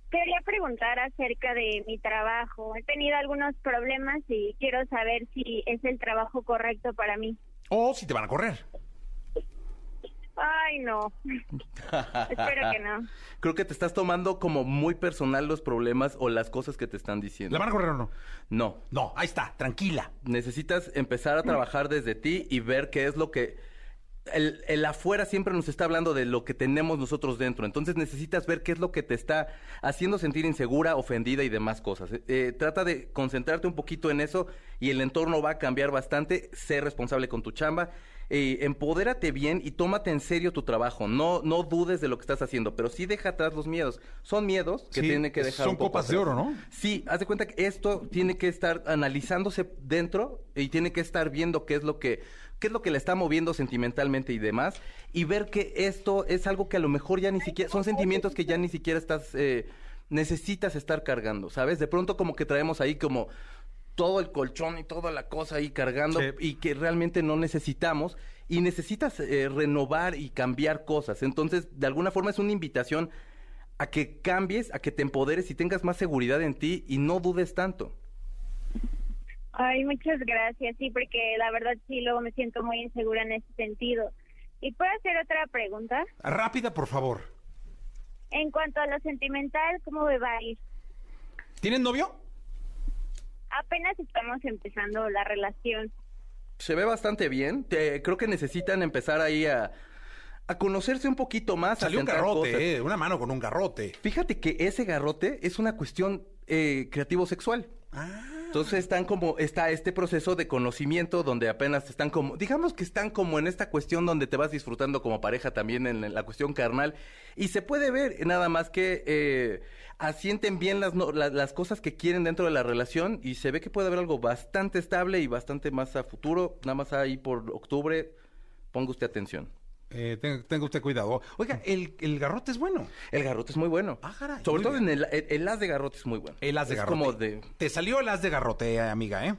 quería preguntar acerca de mi trabajo. He tenido algunos problemas y quiero saber si es el trabajo correcto para mí. O si te van a correr. Ay, no. Espero que no. Creo que te estás tomando como muy personal los problemas o las cosas que te están diciendo. ¿La van a correr o no? No. No, ahí está, tranquila. Necesitas empezar a trabajar desde ti y ver qué es lo que... El, el afuera siempre nos está hablando de lo que tenemos nosotros dentro. Entonces necesitas ver qué es lo que te está haciendo sentir insegura, ofendida y demás cosas. Eh, eh, trata de concentrarte un poquito en eso y el entorno va a cambiar bastante. Sé responsable con tu chamba. Eh, empodérate bien y tómate en serio tu trabajo. No, no dudes de lo que estás haciendo, pero sí deja atrás los miedos. Son miedos que Sí, tiene que dejar son un poco copas de atrás. oro, ¿no? Sí, haz de cuenta que esto tiene que estar analizándose dentro y tiene que estar viendo qué es lo que qué es lo que le está moviendo sentimentalmente y demás y ver que esto es algo que a lo mejor ya ni siquiera son sentimientos que ya ni siquiera estás eh, necesitas estar cargando, ¿sabes? De pronto como que traemos ahí como todo el colchón y toda la cosa ahí cargando Sí. y que realmente no necesitamos y necesitas eh, renovar y cambiar cosas. Entonces, de alguna forma es una invitación a que cambies, a que te empoderes y tengas más seguridad en ti y no dudes tanto. Ay, muchas gracias. Sí, porque la verdad sí, luego me siento muy insegura en ese sentido. ¿Y puedo hacer otra pregunta? Rápida, por favor. En cuanto a lo sentimental, ¿cómo me va a ir? ¿Tienes novio? Apenas estamos empezando la relación. Se ve bastante bien. Te- creo que necesitan empezar ahí a, a conocerse un poquito más. a Salió un sentar garrote, eh, una mano con un garrote. Fíjate que ese garrote es una cuestión eh, creativo-sexual. Ah. Entonces están como, está este proceso de conocimiento donde apenas están como, digamos que están como en esta cuestión donde te vas disfrutando como pareja también en la cuestión carnal y se puede ver nada más que eh, asienten bien las, no- la- las cosas que quieren dentro de la relación y se ve que puede haber algo bastante estable y bastante más a futuro, nada más ahí por octubre, ponga usted atención. Eh, tenga, tenga usted cuidado. Oiga, el, el garrote es bueno. El garrote es muy bueno. Ah, caray, Sobre todo bien. en el, el, el as de garrote es muy bueno. El as de es garrote. como de... Te salió el as de garrote, amiga, ¿eh?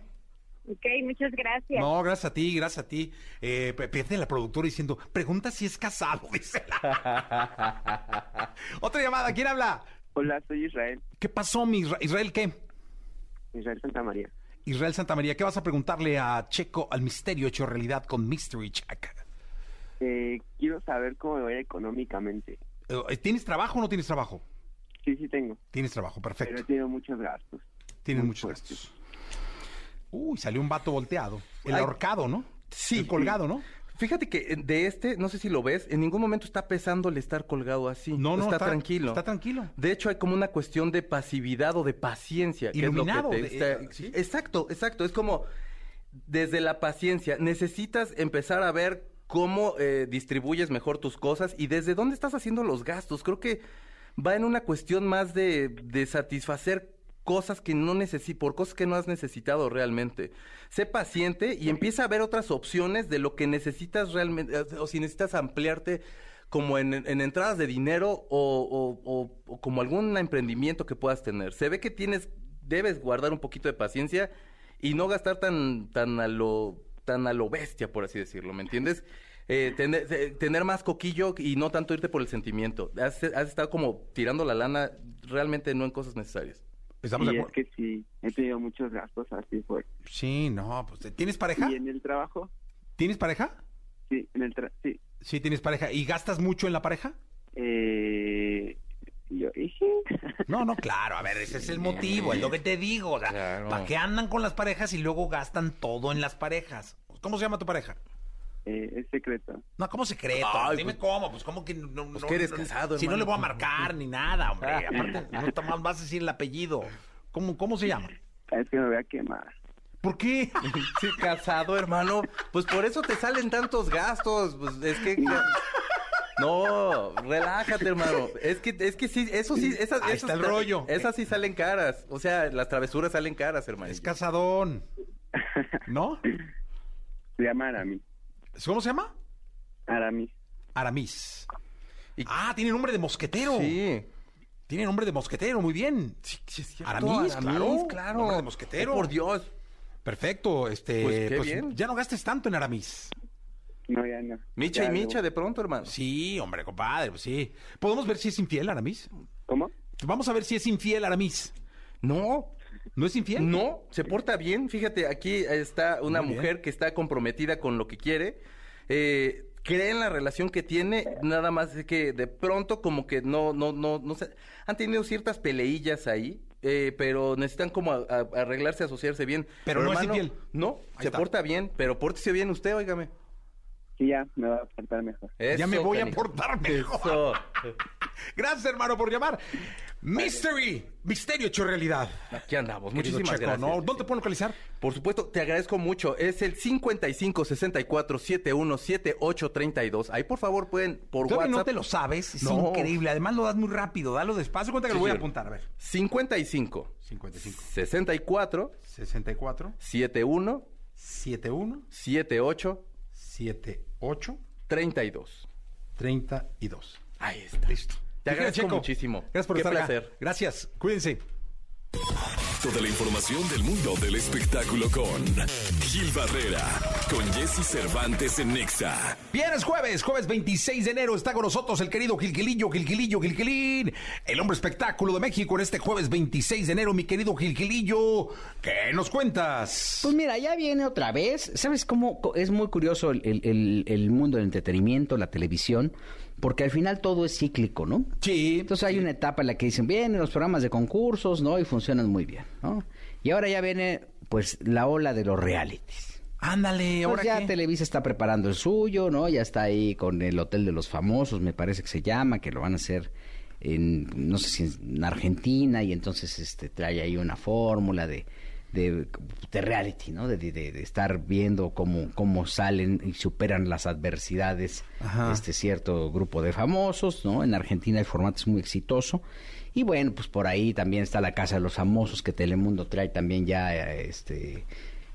Ok, muchas gracias. No, gracias a ti, gracias a ti. Eh, pierde la productora diciendo, pregunta si es casado, dice. Otra llamada, ¿quién habla? Hola, soy Israel, ¿Qué pasó, mi Isra- Israel? ¿Qué? Israel Santa María. Israel Santa María, ¿qué vas a preguntarle a Checo al misterio hecho realidad con Mystery Check? Eh, quiero saber cómo me a ir económicamente. Eh, ¿Tienes trabajo o no tienes trabajo? Sí, sí tengo, Tienes trabajo, pero he perfecto. tenido muchos gastos. Tienen muy muchos fuertes. gastos. Uy, salió un vato volteado. El Ay. ahorcado, ¿no? Sí. El colgado, ¿no? Fíjate que eh, de este, no sé si lo ves, en ningún momento está pesando el estar colgado así. No, no, está, está- tranquilo. está tranquilo. De hecho, hay como una cuestión de pasividad o de paciencia. que es lo que Iluminado, te de- está- eh, ¿sí? Exacto, exacto. Es como desde la paciencia. Necesitas empezar a ver cómo eh, distribuyes mejor tus cosas y desde dónde estás haciendo los gastos. Creo que va en una cuestión más de, satisfacer cosas que no necesitas, por cosas que no has necesitado realmente. Sé paciente y empieza a ver otras opciones de lo que necesitas realmente, eh, o si necesitas ampliarte como en, en entradas de dinero o, o- o- o como algún emprendimiento que puedas tener. Se ve que tienes, debes guardar un poquito de paciencia y no gastar tan, tan a lo, tan a lo bestia, por así decirlo, ¿me entiendes? Eh, tener, eh, tener más coquillo y no tanto irte por el sentimiento. Has, has estado como tirando la lana realmente no en cosas necesarias. Estamos de Y es acuerdo. que sí, he tenido muchos gastos así fuertes. Sí, no, pues ¿tienes pareja? Y en el trabajo, ¿Tienes pareja? sí, en el tra sí. Sí, tienes pareja. ¿Y gastas mucho en la pareja? Eh, yo dije, No, no, claro, a ver, ese es el motivo, es lo que te digo. O sea, Claro. ¿para qué andan con las parejas y luego gastan todo en las parejas? ¿Cómo se llama tu pareja? eh, es secreto. No, ¿cómo secreto? Ay, Dime pues- cómo, pues cómo que no, Pues no- que eres no- casado, Si no le voy a marcar ni nada, hombre. Ah. Aparte, no te vas a decir el apellido. ¿Cómo, cómo se llama? Es que me voy a quemar. ¿Por qué? Sí, casado, hermano. Pues por eso te salen tantos gastos. Pues es que. No, relájate, hermano. Es que, es que sí, eso sí, esas, Ahí esas está el rollo. Esas sí salen caras. O sea, las travesuras salen caras, hermano. Es casadón. ¿No? Se llama Aramis. ¿Cómo se llama? Aramis. Aramis. Y- Ah, tiene nombre de mosquetero. Sí. Tiene nombre de mosquetero, muy bien. Aramis, claro. claro. Nombre de mosquetero. Oh, por Dios. Perfecto, este, Pues, qué pues, bien. ya no gastes tanto en Aramis. No, ya no. Micha Ya y no. Micha de pronto, hermano. Sí, hombre, compadre, pues sí. ¿Podemos ver si es infiel Aramis? ¿Cómo? Vamos a ver si es infiel Aramis. No, ¿No es infiel? No, se porta bien. Fíjate, aquí está una Muy bien. mujer que está comprometida con lo que quiere. Eh, cree en la relación que tiene, nada más es que de pronto como que no, no, no, no sé, han tenido ciertas peleillas ahí, eh, pero necesitan como a- a- arreglarse, asociarse bien. Pero no es infiel. No, Ahí se está. porta bien, pero pórtese bien usted, óigame. Sí, ya, me va a portar mejor. Ya me Eso, voy a portar mejor. Eso. Gracias, hermano, por llamar. Mystery, misterio hecho realidad. Aquí andamos. Querido Muchísimas Checo, gracias. ¿no? ¿Dónde te puedo localizar? Por supuesto, te agradezco mucho. Es el 55 64 71 78 32. Ahí, por favor, pueden por WhatsApp. no te lo sabes, es No. increíble. Además lo das muy rápido, dalo despacio. Cuenta que Sí, lo voy a señor. apuntar, a ver. 55 55, 64 64, 71 71, 78 78, 32. 32. Ahí está. Listo. Te agradezco muchísimo. Gracias por Qué estar acá. placer. Gracias. Cuídense. Toda la información del mundo del espectáculo con Gil Barrera, con Jesse Cervantes en Nexa. Bien, es jueves, jueves 26 de enero. Está con nosotros el querido Gilquilillo, Gilquilillo, Gilquilín, el hombre espectáculo de México en este jueves 26 de enero. Mi querido Gilquilillo, ¿qué nos cuentas? Pues mira, ya viene otra vez. ¿Sabes cómo es muy curioso el- el mundo del entretenimiento, la televisión? Porque al final todo es cíclico, ¿no? Sí. Entonces hay una etapa en la que dicen, vienen los programas de concursos, ¿no? Y funcionan muy bien, ¿no? Y ahora ya viene, pues, la ola de los realities. Ándale, ahora ya qué? Televisa está preparando el suyo, ¿no? Ya está ahí con el Hotel de los Famosos, me parece que se llama, que lo van a hacer en, no sé si en Argentina, y entonces este trae ahí una fórmula de, de, de reality, ¿no? De, de- de estar viendo cómo, cómo salen y superan las adversidades Ajá. este cierto grupo de famosos, ¿no? En Argentina el formato es muy exitoso. Y bueno, pues por ahí también está la Casa de los Famosos que Telemundo trae también ya este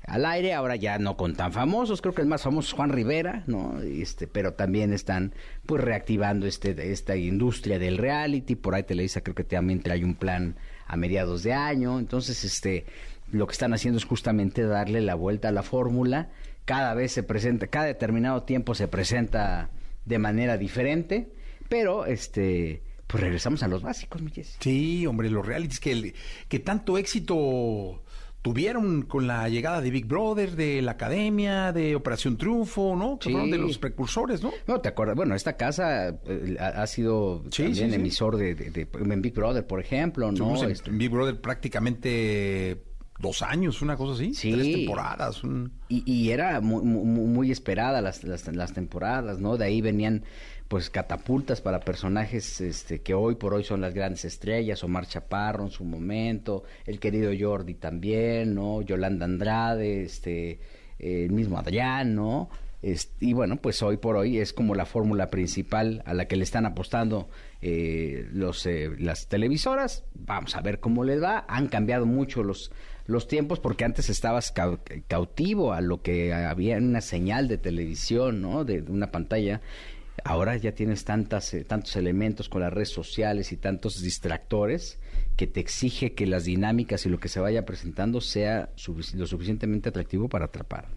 al aire, ahora ya no con tan famosos, creo que el más famoso es Juan Rivera, ¿no? Este, pero también están pues reactivando este esta industria del reality, por ahí Televisa creo que también trae un plan a mediados de año, entonces este lo que están haciendo es justamente darle la vuelta a la fórmula, cada vez se presenta, cada determinado tiempo se presenta de manera diferente, pero este pues regresamos a los básicos, mi. Sí, hombre, los realities que, el- que tanto éxito tuvieron con la llegada de Big Brother, de la Academia, de Operación Triunfo, ¿no? Que Sí. fueron de los precursores, ¿no? No, te acuerdas, bueno, esta casa eh, ha, ha sido Sí, también sí, emisor de, de- de- en Big Brother, por ejemplo, ¿no? Tuvimos en, Este, en Big Brother prácticamente dos años, una cosa así. Sí. Tres temporadas. un- Y, y era muy, muy, muy esperada las, las, las temporadas, ¿no? De ahí venían pues catapultas para personajes este, que hoy por hoy son las grandes estrellas, Omar Chaparro en su momento, el querido Jordi también, ¿no? Yolanda Andrade, este, eh, el mismo Adrián, ¿no? Es- y bueno, pues hoy por hoy es como la fórmula principal a la que le están apostando eh, los, eh, las televisoras. Vamos a ver cómo les va. Han cambiado mucho los, los tiempos porque antes estabas cau- cautivo a lo que había en una señal de televisión, ¿no? De, de una pantalla. Ahora ya tienes tantas, eh, tantos elementos con las redes sociales y tantos distractores que te exige que las dinámicas y lo que se vaya presentando sea sufic- lo suficientemente atractivo para atrapar.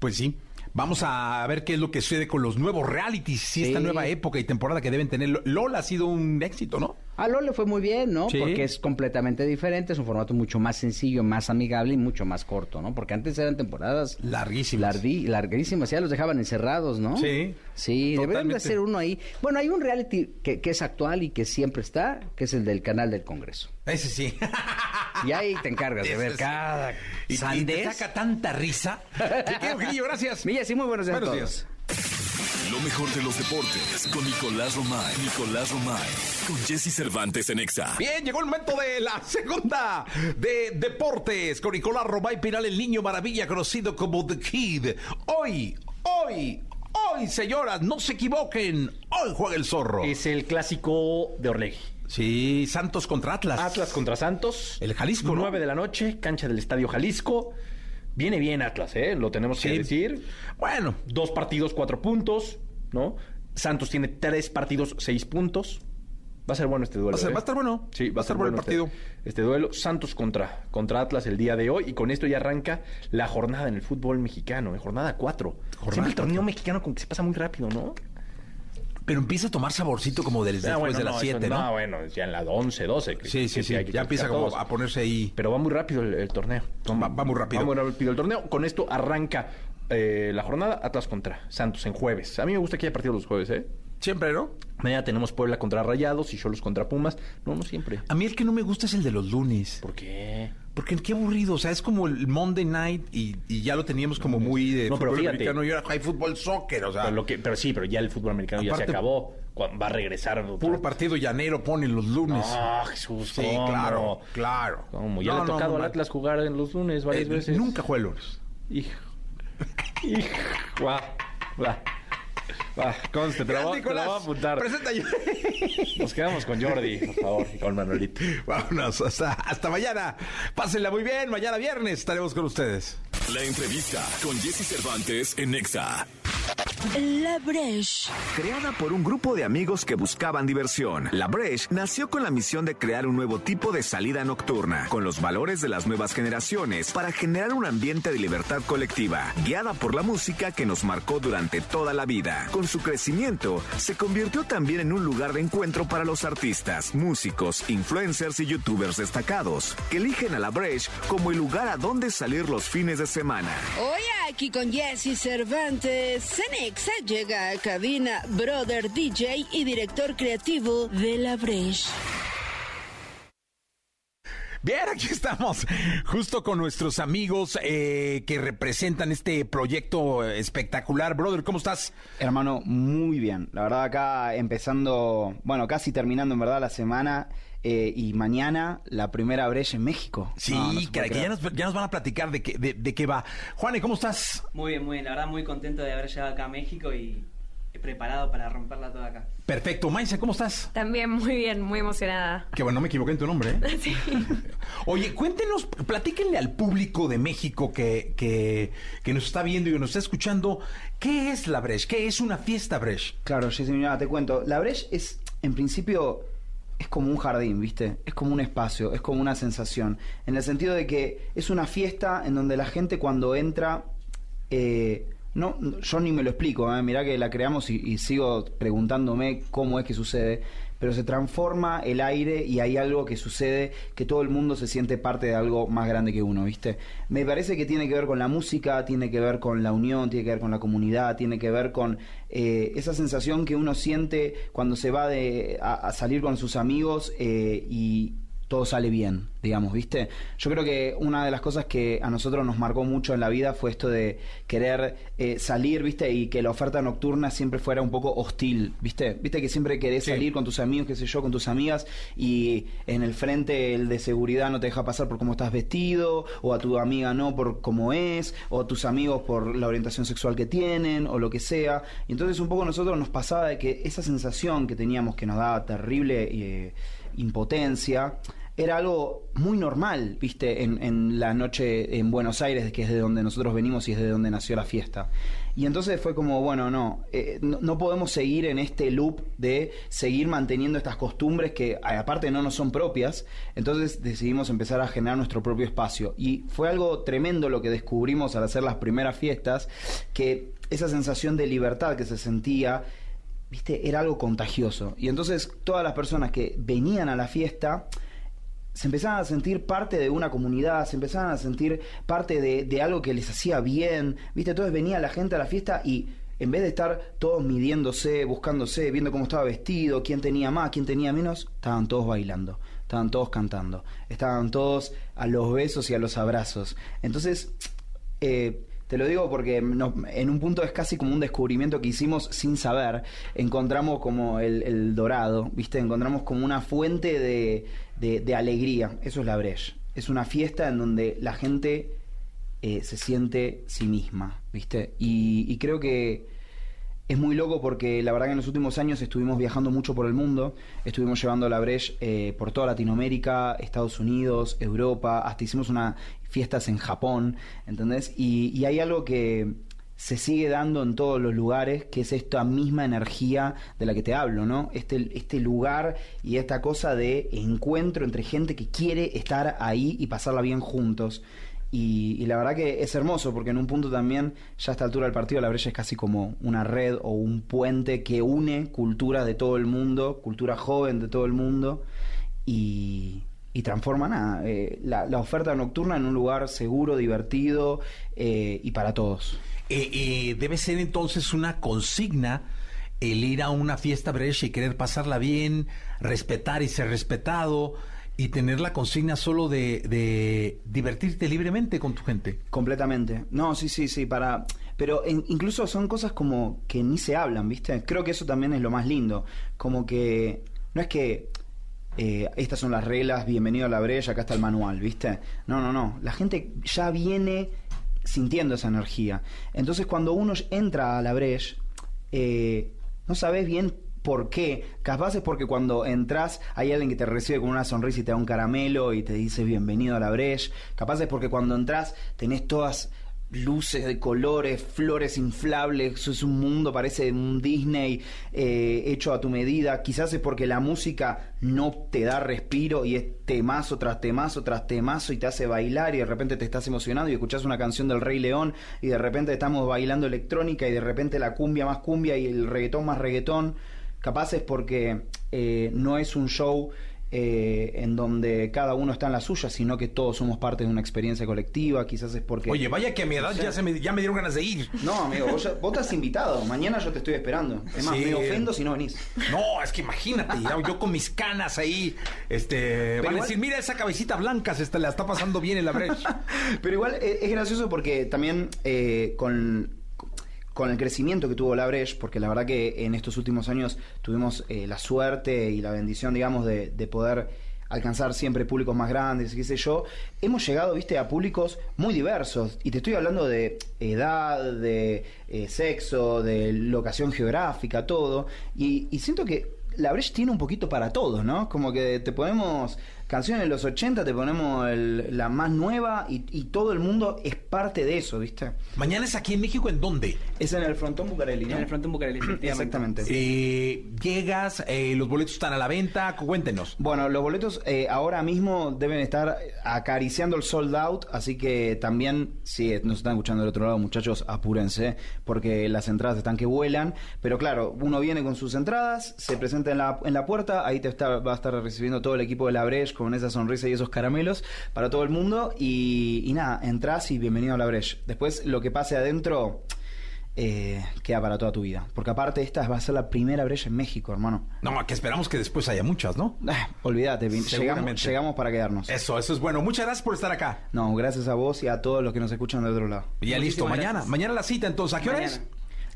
Pues sí. Vamos a ver qué es lo que sucede con los nuevos realities, si esta Sí. nueva época y temporada que deben tener. LOL ha sido un éxito, ¿no? A LOL le fue muy bien, ¿no? Sí. Porque es completamente diferente, es un formato mucho más sencillo, más amigable y mucho más corto, ¿no? Porque antes eran temporadas Larguísimas. lardi- larguísimas, ya los dejaban encerrados, ¿no? Sí, Sí, deberían de hacer uno ahí. Bueno, hay un reality que, que es actual y que siempre está, que es el del canal del Congreso. Ese sí. Y ahí te encargas de ver cada Y, y te saca tanta risa. Te quiero, Gilillo, gracias. Milla, sí, muy buenos días a Buenos todos. días. Lo mejor de los deportes con Nicolás Romay. Nicolás Romay. Con Jesse Cervantes en Exa. Bien, llegó el momento de la segunda de deportes con Nicolás Romay Pinal, el niño maravilla conocido como The Kid. Hoy, hoy, hoy, señoras, no se equivoquen. Hoy juega el zorro. Es el clásico de Orlegui. Sí, Santos contra Atlas. Atlas contra Santos. El Jalisco, ¿no? 9 de la noche, cancha del Estadio Jalisco. Viene bien Atlas, ¿eh? Lo tenemos que decir. Bueno, Dos partidos, cuatro puntos, ¿no? Santos tiene tres partidos, seis puntos. Va a ser bueno este duelo. Va a ser- ¿eh? va a estar bueno. Sí, Va a estar bueno el este- partido. Este, duelo, Santos contra, contra Atlas el día de hoy. Y con esto ya arranca la jornada en el fútbol mexicano, ¿eh? jornada 4. Jornada Siempre el torneo cuatro. mexicano como que se pasa muy rápido, ¿no? Pero empieza a tomar saborcito como del, después Ah, bueno, de las no, 7, eso- ¿no? bueno, ya en la 11, 12. que- Sí, sí, que sí. hay que Ya empieza clasificar como a ponerse ahí. Pero va muy rápido el, el torneo. Va- va muy rápido. Va muy rápido el torneo. Con esto arranca eh, la jornada Atlas contra Santos en jueves. A mí me gusta que haya partido los jueves, ¿eh? Siempre, ¿no? Mañana tenemos Puebla contra Rayados y Cholos contra Pumas. No, no siempre. A mí el que no me gusta es el de los lunes. ¿Por qué? Porque qué aburrido, o sea, es como el Monday night y, y ya lo teníamos como muy de No, pero fútbol fíjate. americano y ahora hay fútbol soccer, o sea, Pero, lo que, pero sí, pero ya el fútbol americano ya se acabó. Va a regresar. puro partido llanero ponen los lunes. Ah, Jesús. sí, ¿cómo? claro, claro. ¿Cómo? Ya No, le ha no, tocado no, al mal. Atlas jugar en los lunes varias Eh, veces. Nunca juega el lunes. Hijo. Hijo. Va. Va. Va. Conste, te la voy, te la voy a apuntar. Presenta yo. Nos quedamos con Jordi, por favor, y con Manuelito. Vámonos, hasta, hasta mañana. Pásenla muy bien, mañana viernes estaremos con ustedes. La entrevista con Jesse Cervantes en Exa. La Breche. Creada por un grupo de amigos que buscaban diversión, La Breche nació con la misión de crear un nuevo tipo de salida nocturna, con los valores de las nuevas generaciones, para generar un ambiente de libertad colectiva, guiada por la música que nos marcó durante toda la vida. Con su crecimiento, se convirtió también en un lugar de encuentro para los artistas, músicos, influencers y youtubers destacados, que eligen a La Breche como el lugar a donde salir los fines de semana. Hoy aquí con Jesse Cervantes, Cenexa llega a cabina brother DJ y director creativo de La Breche. Bien, aquí estamos, justo con nuestros amigos eh, que representan este proyecto espectacular. Brother, ¿cómo estás? Hermano, muy bien. La verdad acá empezando, bueno, casi terminando en verdad la semana eh, y mañana la primera brecha en México. Sí, No, que nos, ya nos van a platicar de qué, de, de qué va. Juane, ¿cómo estás? Muy bien, muy bien. La verdad, muy contento de haber llegado acá a México y preparado para romperla toda acá. Perfecto. Maisa, ¿cómo estás? También muy bien, muy emocionada. Que bueno, no me equivoqué en tu nombre, ¿eh? Sí. Oye, cuéntenos, platíquenle al público de México que, que, que nos está viendo y que nos está escuchando, ¿qué es la Breche? ¿Qué es una fiesta Breche? Claro, Jessy, mira, te cuento. La brecha es, en principio, es como un jardín, ¿viste? Es como un espacio, es como una sensación. En el sentido de que es una fiesta en donde la gente cuando entra, eh, no, yo ni me lo explico, ¿eh? mirá que la creamos y, sigo preguntándome cómo es que sucede, pero se transforma el aire y hay algo que sucede que todo el mundo se siente parte de algo más grande que uno, ¿viste? Me parece que tiene que ver con la música, tiene que ver con la unión, tiene que ver con la comunidad, tiene que ver con eh, esa sensación que uno siente cuando se va de, a, a salir con sus amigos eh, y todo sale bien, digamos, ¿viste? Yo creo que una de las cosas que a nosotros nos marcó mucho en la vida fue esto de querer eh, salir, ¿viste? Y que la oferta nocturna siempre fuera un poco hostil, ¿viste? ¿Viste que siempre querés salir con tus amigos, qué sé yo, con tus amigas y en el frente el de seguridad no te deja pasar por cómo estás vestido o a tu amiga no por cómo es o a tus amigos por la orientación sexual que tienen o lo que sea. Y entonces un poco a nosotros nos pasaba de que esa sensación que teníamos que nos daba terrible eh, impotencia era algo muy normal, viste, en, en, la noche en Buenos Aires, que es de donde nosotros venimos y es de donde nació la fiesta. Y entonces fue como, bueno, no, eh, no, no, podemos seguir en este loop de seguir manteniendo estas costumbres que aparte no nos son propias, entonces decidimos empezar a generar nuestro propio espacio. Y fue algo tremendo lo que descubrimos al hacer las primeras fiestas, que esa sensación de libertad que se sentía, viste, era algo contagioso. Y entonces todas las personas que venían a la fiesta, se empezaban a sentir parte de una comunidad, se empezaban a sentir parte de, de, algo que les hacía bien, ¿viste? Entonces venía la gente a la fiesta y en vez de estar todos midiéndose, buscándose, viendo cómo estaba vestido, quién tenía más, quién tenía menos, estaban todos bailando, estaban todos cantando, estaban todos a los besos y a los abrazos. Entonces, eh, te lo digo porque en un punto es casi como un descubrimiento que hicimos sin saber. Encontramos como el, el dorado, ¿viste? Encontramos como una fuente de, de, de, alegría. Eso es la Breche. Es una fiesta en donde la gente eh, se siente sí misma, ¿viste? Y, creo que es muy loco porque la verdad que en los últimos años estuvimos viajando mucho por el mundo, estuvimos llevando la Breche eh, por toda Latinoamérica, Estados Unidos, Europa, hasta hicimos unas fiestas en Japón, ¿entendés? Y, hay algo que se sigue dando en todos los lugares, que es esta misma energía de la que te hablo, ¿no? Este, este lugar y esta cosa de encuentro entre gente que quiere estar ahí y pasarla bien juntos. Y, la verdad que es hermoso porque en un punto también, ya a esta altura del partido, la brecha es casi como una red o un puente que une culturas de todo el mundo, cultura joven de todo el mundo y, y transforma nada, eh, la, la, oferta nocturna en un lugar seguro, divertido eh, y para todos. Eh, debe ser entonces una consigna el ir a una fiesta brecha y querer pasarla bien, respetar y ser respetado y tener la consigna solo de, de, divertirte libremente con tu gente. Completamente. No, sí, sí, sí, para... Pero en, incluso son cosas como que ni se hablan, ¿viste? Creo que eso también es lo más lindo. Como que... No es que... Eh, estas son las reglas, bienvenido a la brecha, acá está el manual, ¿viste? No, no, no. La gente ya viene sintiendo esa energía. Entonces cuando uno entra a la brecha, eh, no sabes bien ¿Por qué? Capaz es porque cuando entras hay alguien que te recibe con una sonrisa y te da un caramelo y te dice bienvenido a la Breche. Capaz es porque cuando entras tenés todas luces de colores, flores inflables, eso es un mundo, parece un Disney eh, hecho a tu medida. Quizás es porque la música no te da respiro y es temazo tras temazo tras temazo y te hace bailar y de repente te estás emocionando y escuchas una canción del Rey León y de repente estamos bailando electrónica y de repente la cumbia más cumbia y el reggaetón más reggaetón capaz es porque eh, no es un show eh, en donde cada uno está en la suya, sino que todos somos parte de una experiencia colectiva, quizás es porque... Oye, vaya que a mi edad ya, se me, ya me dieron ganas de ir. No, amigo, vos, ya, vos estás invitado, mañana yo te estoy esperando. Es más, sí. me ofendo si no venís. No, es que imagínate, yo con mis canas ahí, este, Pero van igual... a decir, mira esa cabecita blanca, se está, la está pasando bien en la brecha. Pero igual es, es gracioso porque también eh, con con el crecimiento que tuvo la Breche, porque la verdad que en estos últimos años tuvimos eh, la suerte y la bendición, digamos, de, de, poder alcanzar siempre públicos más grandes, qué sé yo, hemos llegado, viste, a públicos muy diversos. Y te estoy hablando de edad, de eh, sexo, de locación geográfica, todo. Y, y siento que la Breche tiene un poquito para todos, ¿no? Como que te ponemos canciones de los 80, te ponemos el- la más nueva y, y todo el mundo es parte de eso, ¿viste? Mañana es aquí en México, ¿en dónde? Es en el Frontón Bucareli, ¿no? En el Frontón Bucareli, efectivamente. Exactamente. Eh, llegas, eh, los boletos están a la venta, cuéntenos. Bueno, los boletos eh, ahora mismo deben estar acariciando el sold out, así que también, si nos están escuchando del otro lado, muchachos, apúrense, porque las entradas están que vuelan. Pero claro, uno viene con sus entradas, se presenta en la, en la puerta, ahí te está, va a estar recibiendo todo el equipo de la Breche con esa sonrisa y esos caramelos para todo el mundo. Y, y nada, entras y bienvenido a la Breche. Después, lo que pase adentro. eh, queda para toda tu vida. Porque aparte esta va a ser la primera brecha en México, hermano. No, que esperamos que después haya muchas, ¿no? Ah, olvídate, llegamos, llegamos para quedarnos. Eso, eso es bueno. Muchas gracias por estar acá. No, gracias a vos y a todos los que nos escuchan de otro lado. Y ya listo, mañana. gracias. Mañana la cita, entonces. ¿A qué hora es?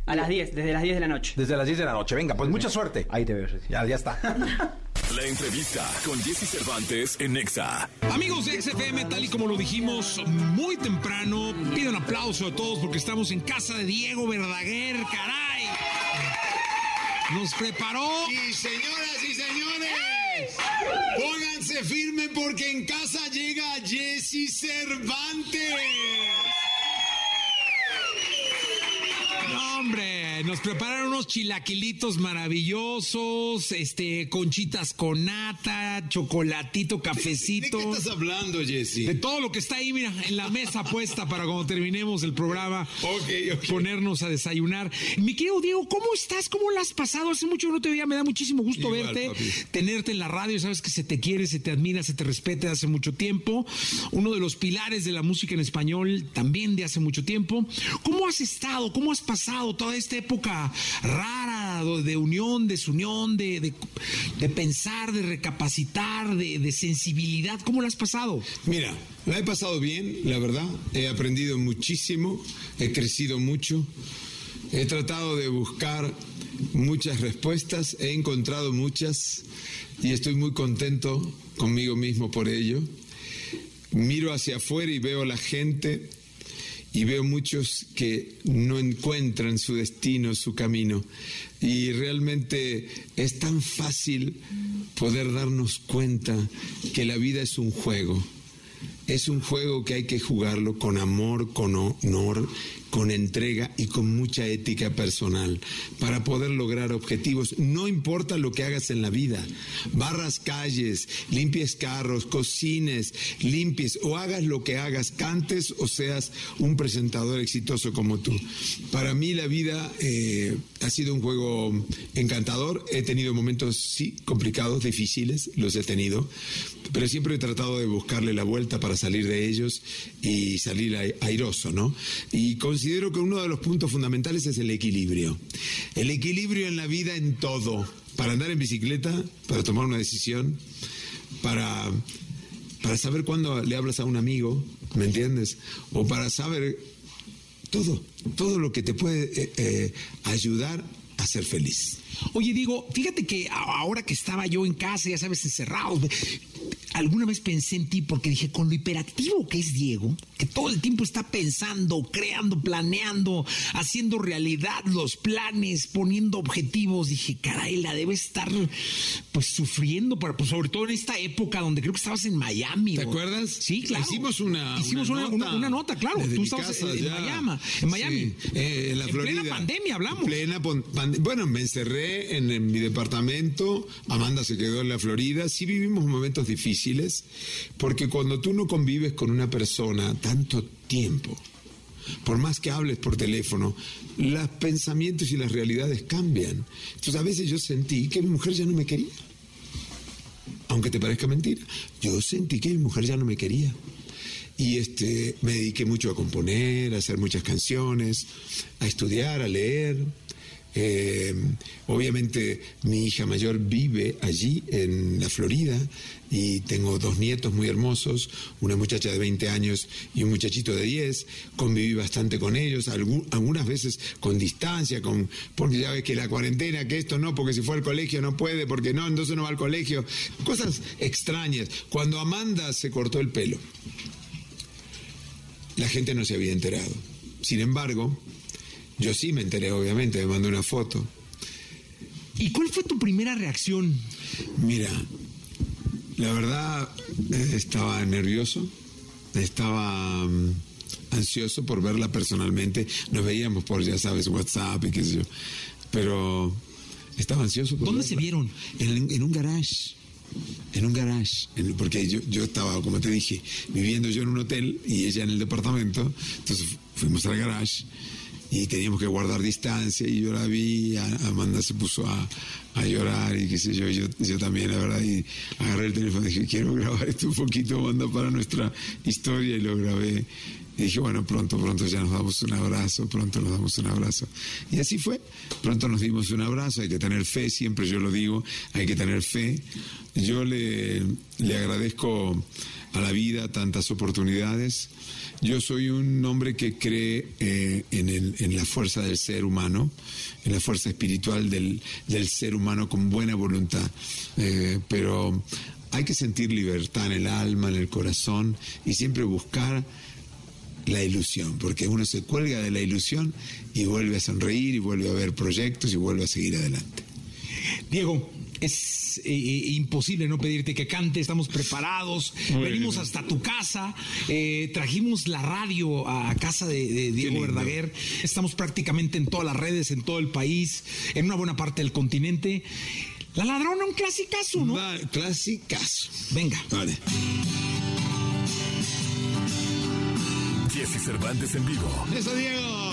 A las 10, desde las 10 de la noche. Desde las 10 de la noche. Venga, pues mucha suerte. Ahí te veo. Ya, ya está. La entrevista con Jesse Cervantes en Nexa. Amigos de XFM, tal y como lo dijimos muy temprano, pido un aplauso a todos porque estamos en casa de Diego Verdaguer, caray. Nos preparó. Y señoras y señores, pónganse firme porque en casa llega Jesse Cervantes. No, hombre, nos prepararon unos chilaquilitos maravillosos, este, conchitas con nata, chocolatito, cafecito. ¿De qué estás hablando, De Jesse? todo lo que está ahí, mira, en la mesa puesta para cuando terminemos el programa, Ok, ok. ponernos a desayunar. Mi querido Diego, ¿cómo estás? ¿Cómo la has pasado? Hace mucho que no te veía, me da muchísimo gusto Igual, verte, papi. tenerte en la radio, sabes que se te quiere, se te admira, se te respeta de hace mucho tiempo. Uno de los pilares de la música en español también de hace mucho tiempo. ¿Cómo has estado? ¿Cómo has pasado toda esta época rara de unión, desunión, de, de, de pensar, de recapacitar, de, de sensibilidad? ¿Cómo la has pasado? Mira, la he pasado bien, la verdad. He aprendido muchísimo, he crecido mucho. He tratado de buscar muchas respuestas, he encontrado muchas y estoy muy contento conmigo mismo por ello. Miro hacia afuera y veo a la gente y veo muchos que no encuentran su destino, su camino. Y realmente es tan fácil poder darnos cuenta que la vida es un juego. Es un juego que hay que jugarlo con amor, con honor, con entrega y con mucha ética personal para poder lograr objetivos. No importa lo que hagas en la vida, barras calles, limpies carros, cocines, limpies o hagas lo que hagas, cantes o seas un presentador exitoso como tú. Para mí la vida eh, ha sido un juego encantador. He tenido momentos, sí, complicados, difíciles, los he tenido, pero siempre he tratado de buscarle la vuelta para salir de ellos y salir ai- airoso, ¿no? Y considero que uno de los puntos fundamentales es el equilibrio. El equilibrio en la vida en todo. Para andar en bicicleta, para tomar una decisión, para, para saber cuándo le hablas a un amigo, ¿me entiendes? O para saber todo, todo lo que te puede eh, eh, ayudar a ser feliz. Oye, digo, fíjate que ahora que estaba yo en casa, ya sabes, encerrados, me- alguna vez pensé en ti porque dije, con lo hiperactivo que es Diego, que todo el tiempo está pensando, creando, planeando, haciendo realidad los planes, poniendo objetivos, dije, caray, la debe estar pues sufriendo, pero, pues, sobre todo en esta época donde creo que estabas en Miami. ¿Te acuerdas? Sí, claro. Hicimos una, Hicimos una, una- una nota, claro. Tú estabas casa en. Miami. En Miami. Sí, eh, en la En Florida. plena pandemia hablamos. Plena pon- pande- bueno, me encerré en, en mi departamento. Amanda se quedó en la Florida. Sí vivimos momentos difíciles porque cuando tú no convives con una persona tanto tiempo, por más que hables por teléfono, los pensamientos y las realidades cambian. Entonces a veces yo sentí que mi mujer ya no me quería aunque te parezca mentira, yo sentí que mi mujer ya no me quería. Y este, me dediqué mucho a componer, a hacer muchas canciones, a estudiar, a leer. Eh, obviamente mi hija mayor vive allí en la Florida y tengo dos nietos muy hermosos, una muchacha de 20 años y un muchachito de 10. Conviví bastante con ellos, algu- algunas veces con distancia, con, porque ya ves que la cuarentena, que esto no, porque si fue al colegio no puede, porque no, entonces no va al colegio. Cosas extrañas. Cuando Amanda se cortó el pelo, la gente no se había enterado. Sin embargo, yo sí me enteré, obviamente, me mandó una foto. ¿Y cuál fue tu primera reacción? Mira, la verdad eh, estaba nervioso, estaba mm, ansioso por verla personalmente. Nos veíamos por, ya sabes, WhatsApp y qué sé yo. Pero estaba ansioso por ¿Dónde se vieron? En, en un garage. En un garage, en- porque yo, yo estaba, como te dije, viviendo yo en un hotel y ella en el departamento, entonces fuimos al garage y teníamos que guardar distancia y yo la vi, Amanda se puso a, a llorar y qué sé yo, yo, yo también, la verdad, y agarré el teléfono y dije, quiero grabar esto un poquito, Amanda, para nuestra historia y lo grabé. Y dije, bueno, pronto, pronto ya nos damos un abrazo, pronto nos damos un abrazo. Y así fue, pronto nos dimos un abrazo, hay que tener fe, siempre yo lo digo, hay que tener fe. Yo le, le agradezco a la vida tantas oportunidades. Yo soy un hombre que cree eh, en, el- en la fuerza del ser humano, en la fuerza espiritual del, del ser humano con buena voluntad. Eh, pero hay que sentir libertad en el alma, en el corazón y siempre buscar la ilusión, porque uno se cuelga de la ilusión y vuelve a sonreír y vuelve a ver proyectos y vuelve a seguir adelante. Diego, es eh, eh, imposible no pedirte que cante, estamos preparados, Muy venimos bien. hasta tu casa, eh, trajimos la radio a casa de, de Diego. Verdaguer, estamos prácticamente en todas las redes, en todo el país, en una buena parte del continente. La ladrona, un clasicazo, ¿no? clasicazo. Venga. Vale. Jesse Cervantes en vivo. Eso. Diego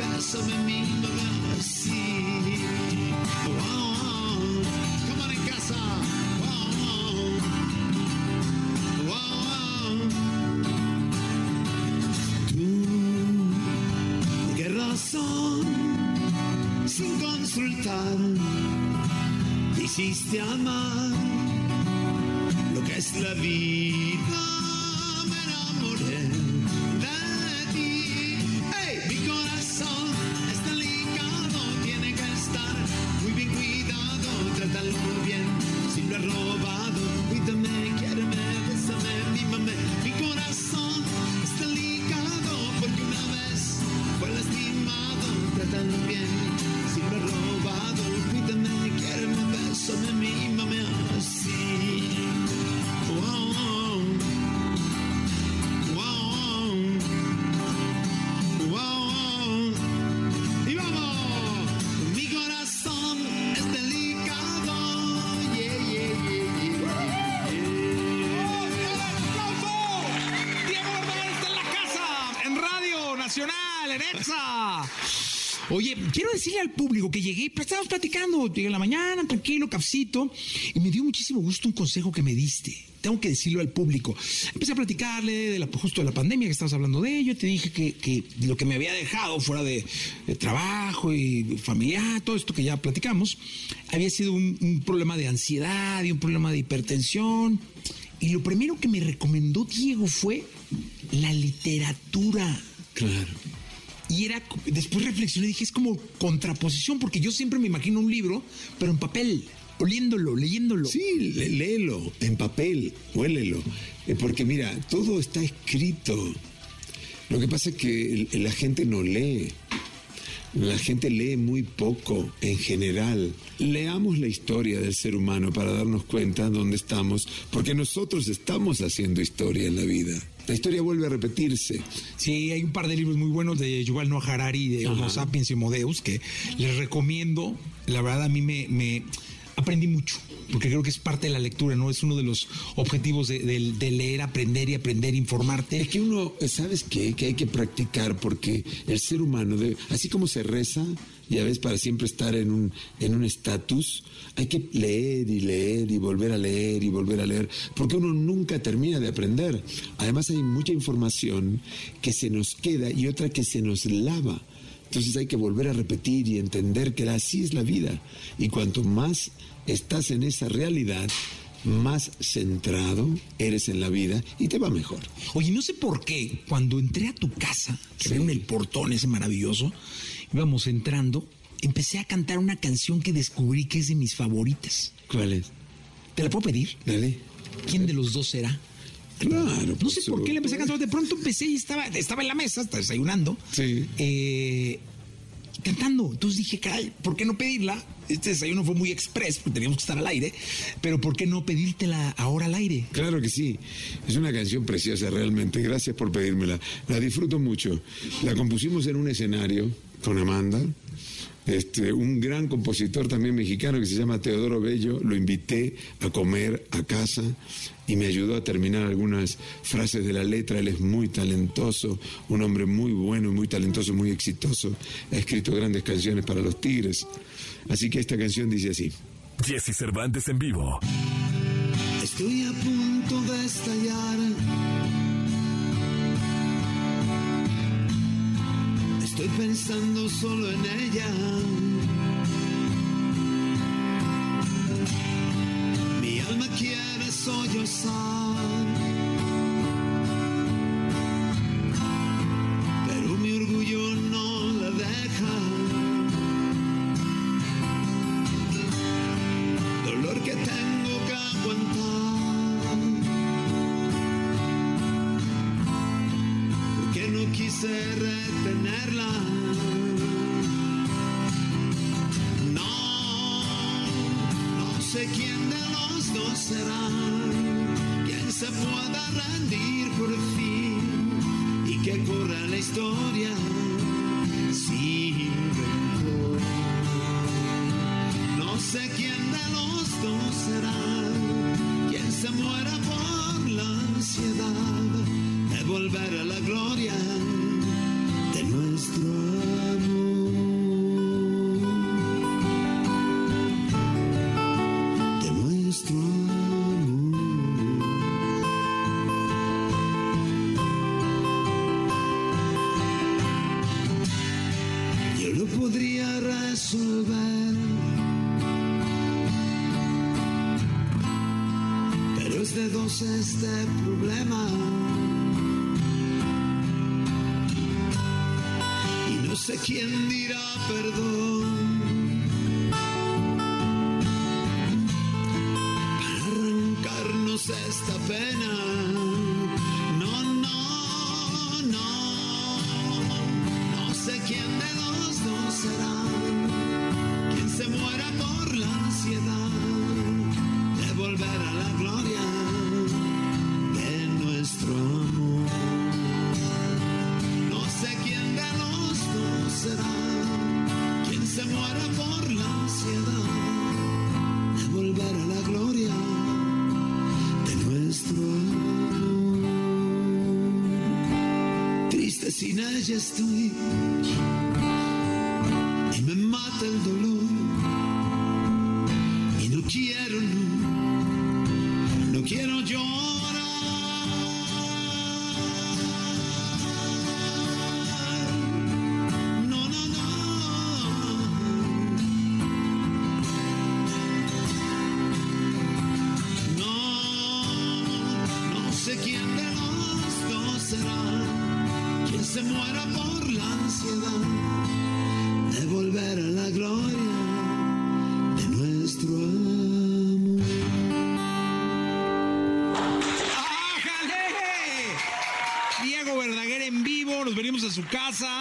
bésame, mímame. Sí. Wow. Come on en casa. Tú, ¿por qué razón, sin consultar, te hiciste amar quiero decirle al público que llegué, estábamos platicando, llegué en la mañana, tranquilo, cafecito, y me dio muchísimo gusto un consejo que me diste. Tengo que decirlo al público. Empecé a platicarle de la, justo de la pandemia que estabas hablando de ello. Te dije que, que lo que me había dejado fuera de, de trabajo y familiar, todo esto que ya platicamos, había sido un, un problema de ansiedad y un problema de hipertensión. Y lo primero que me recomendó Diego fue la literatura. Claro. Y era, después reflexioné y dije, es como contraposición, porque yo siempre me imagino un libro, pero en papel, oliéndolo, leyéndolo. Sí, lé- léelo en papel, huélelo. Eh, Porque mira, todo está escrito. Lo que pasa es que la gente no lee. La gente lee muy poco en general. Leamos la historia del ser humano para darnos cuenta dónde estamos, porque nosotros estamos haciendo historia en la vida. La historia vuelve a repetirse. Sí, hay un par de libros muy buenos de Yuval Noah Harari, de Homo. Sapiens y Homo Deus, que les recomiendo. La verdad, a mí me, me aprendí mucho, porque creo que es parte de la lectura, ¿no? Es uno de los objetivos de, de- de leer, aprender y aprender, informarte. Es que uno, ¿sabes qué? Que hay que practicar porque el ser humano, debe- así como se reza, ya ves, para siempre estar en un en un estatus, hay que leer y leer y volver a leer y volver a leer, porque uno nunca termina de aprender. Además hay mucha información que se nos queda y otra que se nos lava. Entonces hay que volver a repetir y entender que así es la vida. Y cuanto más estás en esa realidad, más centrado eres en la vida y te va mejor. Oye, no sé por qué, cuando entré a tu casa, que veo en el portón ese maravilloso, íbamos entrando, empecé a cantar una canción que descubrí que es de mis favoritas. ¿Cuál es? ¿Te la puedo pedir? Dale. ¿Quién de los dos será? Claro. No sé por qué le empecé a cantar. De pronto empecé y estaba, estaba en la mesa, estaba desayunando. Sí. eh, cantando. Entonces dije, caray, ¿por qué no pedirla? Este desayuno fue muy express porque teníamos que estar al aire, pero ¿por qué no pedírtela ahora al aire? Claro que sí. Es una canción preciosa realmente. Gracias por pedírmela. La disfruto mucho. La compusimos en un escenario con Amanda. Este, un gran compositor también mexicano que se llama Teodoro Bello, lo invité a comer a casa y me ayudó a terminar algunas frases de la letra. Él es muy talentoso, un hombre muy bueno, muy talentoso, muy exitoso. Ha escrito grandes canciones para los Tigres. Así que esta canción dice así. Jesse Cervantes en vivo. Estoy a punto de estallar. Estoy pensando solo en ella. Mi alma quiere Pero mi orgullo no la deja. Dolor que tengo que aguantar. Porque no quise retenerla. No, no sé quién de los dos será. Que corra la historia Dos este problema. Y no sé quién dirá perdón. Para arrancarnos esta pena. Triste sin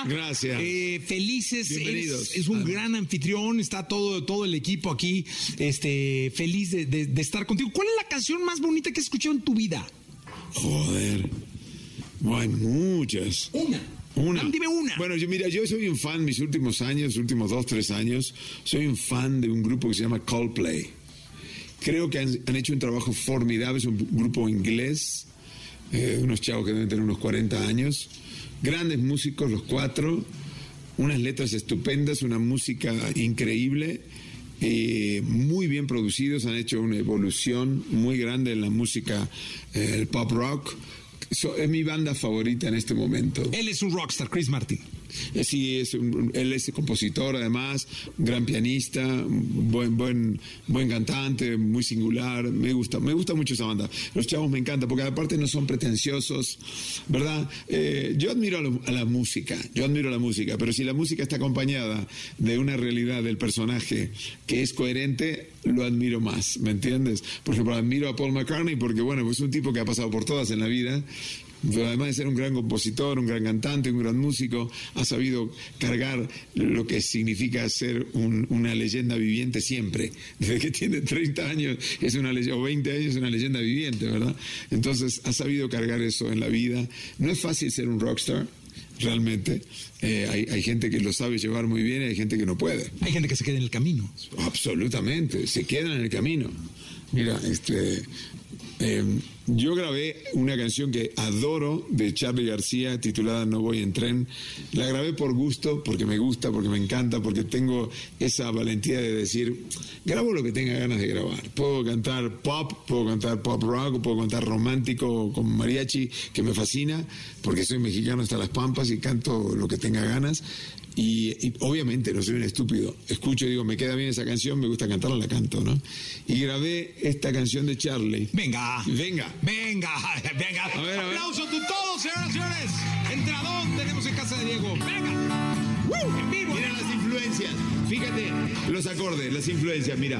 Gracias. Eh, felices. Bienvenidos. Es, es un gran anfitrión. Está todo, todo el equipo aquí. Este, feliz de, de- de estar contigo. ¿Cuál es la canción más bonita que has escuchado en tu vida? Joder. Hay muchas. Una. Una. Dime una. Bueno, yo mira, yo soy un fan mis últimos años, últimos dos, tres años, soy un fan de un grupo que se llama Coldplay. Creo que han, han hecho un trabajo formidable, es un grupo inglés, eh, unos chavos que deben tener unos 40 años, grandes músicos los cuatro, unas letras estupendas, una música increíble, eh, muy bien producidos, han hecho una evolución muy grande en la música, eh, el pop rock. So- es mi banda favorita en este momento. Él es un rockstar, Chris Martin. Eh, Sí, es él es compositor además, gran pianista, buen, buen, buen cantante, muy singular. Me gusta, me gusta mucho esa banda. Los chavos me encantan porque aparte no son pretenciosos, ¿verdad? Eh, yo admiro a, a la música, yo admiro la música, pero si la música está acompañada de una realidad del personaje que es coherente, lo admiro más, ¿me entiendes? Por ejemplo, admiro a Paul McCartney porque, bueno, es un tipo que ha pasado por todas en la vida. Además de ser un gran compositor, un gran cantante, un gran músico, ha sabido cargar lo que significa ser un- una leyenda viviente siempre. Desde que tiene 30 años es una leyenda, o 20 años es una leyenda viviente, ¿verdad? Entonces ha sabido cargar eso en la vida. No es fácil ser un rockstar, realmente. Eh, hay, hay gente que lo sabe llevar muy bien y hay gente que no puede. Hay gente que se queda en el camino. Absolutamente, se quedan en el camino. Mira, este, eh, yo grabé una canción que adoro de Charlie García titulada No voy en tren. La grabé por gusto, porque me gusta, porque me encanta, porque tengo esa valentía de decir, grabo lo que tenga ganas de grabar. Puedo cantar pop, puedo cantar pop rock, puedo cantar romántico con mariachi, que me fascina, porque soy mexicano hasta las pampas y canto lo que tenga ganas. Y, y obviamente no soy un estúpido. Escucho y digo, me queda bien esa canción, me gusta cantarla, la canto, ¿no? Y grabé esta canción de Charlie. Venga. Venga. Venga, venga. A ver, a ver. Aplauso a todos, señoras y señores. Entradón tenemos en casa de Diego. Venga. ¡Woo! En vivo. Mira las influencias. Fíjate los acordes, las influencias, mira.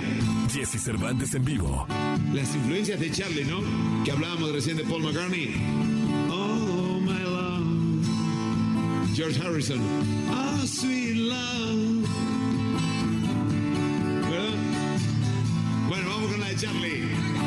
Jesse Cervantes en vivo. Las influencias de Charlie, ¿no? Que hablábamos recién de Paul McCartney. Oh. George Harrison. Oh, sweet love. ¿Verdad? Bueno, vamos con la de Charlie.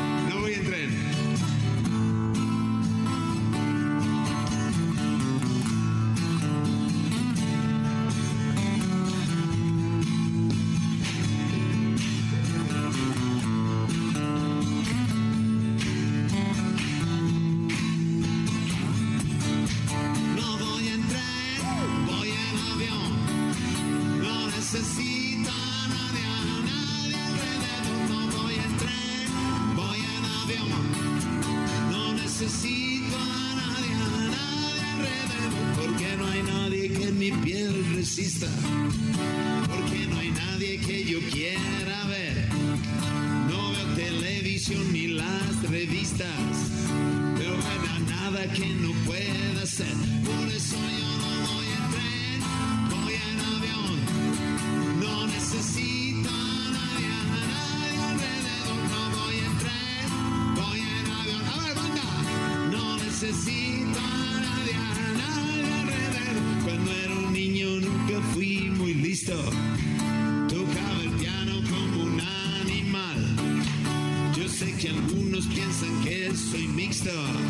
Soy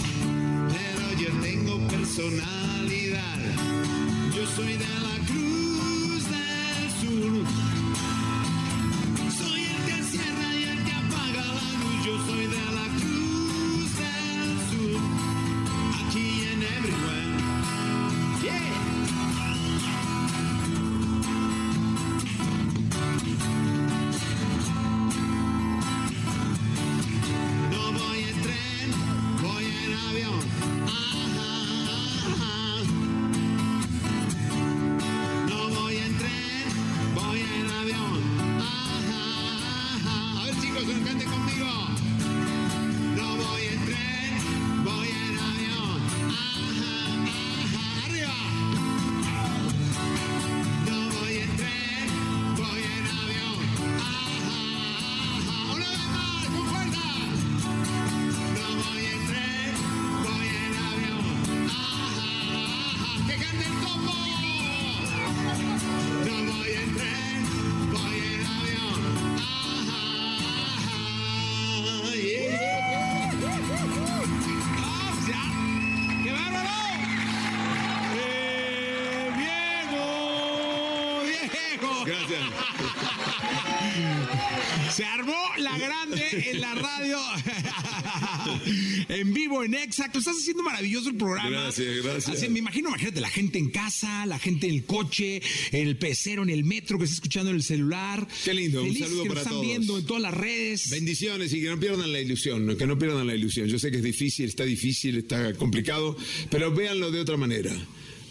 Estás haciendo maravilloso el programa. Gracias, gracias. Así, me imagino, imagínate, la gente en casa, la gente en el coche, en el pecero, en el metro, que está escuchando en el celular. Qué lindo, un saludo que para están todos. viendo en todas las redes. Bendiciones y que no pierdan la ilusión, que no pierdan la ilusión. Yo sé que es difícil, está difícil, está complicado, pero véanlo de otra manera.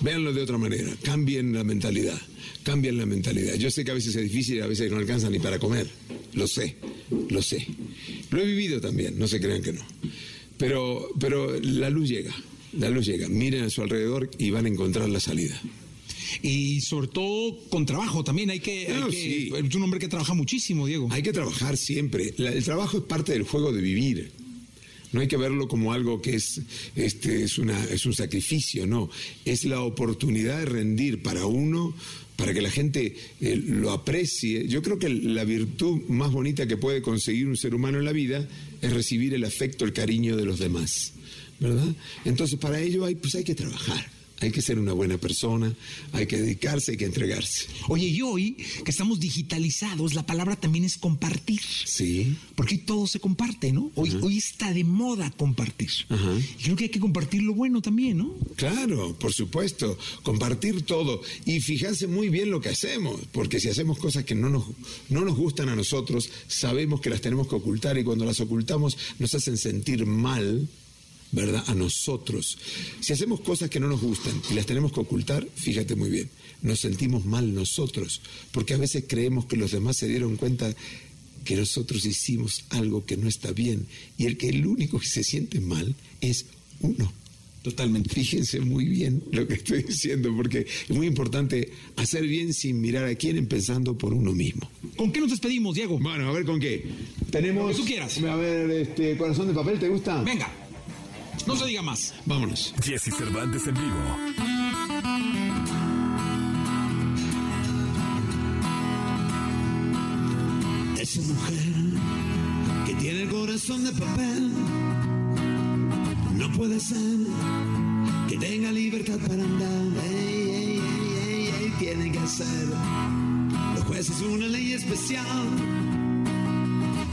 Véanlo de otra manera. Cambien la mentalidad. Cambien la mentalidad. Yo sé que a veces es difícil a veces no alcanza ni para comer. Lo sé, lo sé. Lo he vivido también, no se crean que no. Pero, pero la luz llega, la luz llega. Miren a su alrededor y van a encontrar la salida. Y sobre todo con trabajo también. Hay que. hay No, que- sí. Es un hombre que trabaja muchísimo, Diego. Hay que trabajar siempre. La- el trabajo es parte del juego de vivir. No hay que verlo como algo que es, este, es, una, es un sacrificio, no. Es la oportunidad de rendir para uno, para que la gente eh, lo aprecie. Yo creo que la virtud más bonita que puede conseguir un ser humano en la vida es recibir el afecto, el cariño de los demás. ¿Verdad? Entonces, para ello hay, pues hay que trabajar. Hay que ser una buena persona, hay que dedicarse, hay que entregarse. Oye, y hoy que estamos digitalizados, la palabra también es compartir. Sí. Porque todo se comparte, ¿no? Hoy, hoy está de moda compartir. Y creo que hay que compartir lo bueno también, ¿no? Claro, por supuesto, compartir todo y fijarse muy bien lo que hacemos, porque si hacemos cosas que no nos, no nos gustan a nosotros, sabemos que las tenemos que ocultar y cuando las ocultamos nos hacen sentir mal, ¿verdad? A nosotros. Si hacemos cosas que no nos gustan y las tenemos que ocultar, fíjate muy bien, nos sentimos mal nosotros, porque a veces creemos que los demás se dieron cuenta que nosotros hicimos algo que no está bien y el que el único que se siente mal es uno. Totalmente. Fíjense muy bien lo que estoy diciendo, porque es muy importante hacer bien sin mirar a quién, empezando por uno mismo. ¿Con qué nos despedimos, Diego? Bueno, a ver con qué. Tenemos. Lo que tú quieras. A ver, este, corazón de papel, ¿te gusta? Venga. No se diga más. Vámonos. Jesse Cervantes en vivo. Esa mujer que tiene el corazón de papel no puede ser que tenga libertad para andar. Ey, ey, ey, ey, ey, tiene que hacer los jueces una ley especial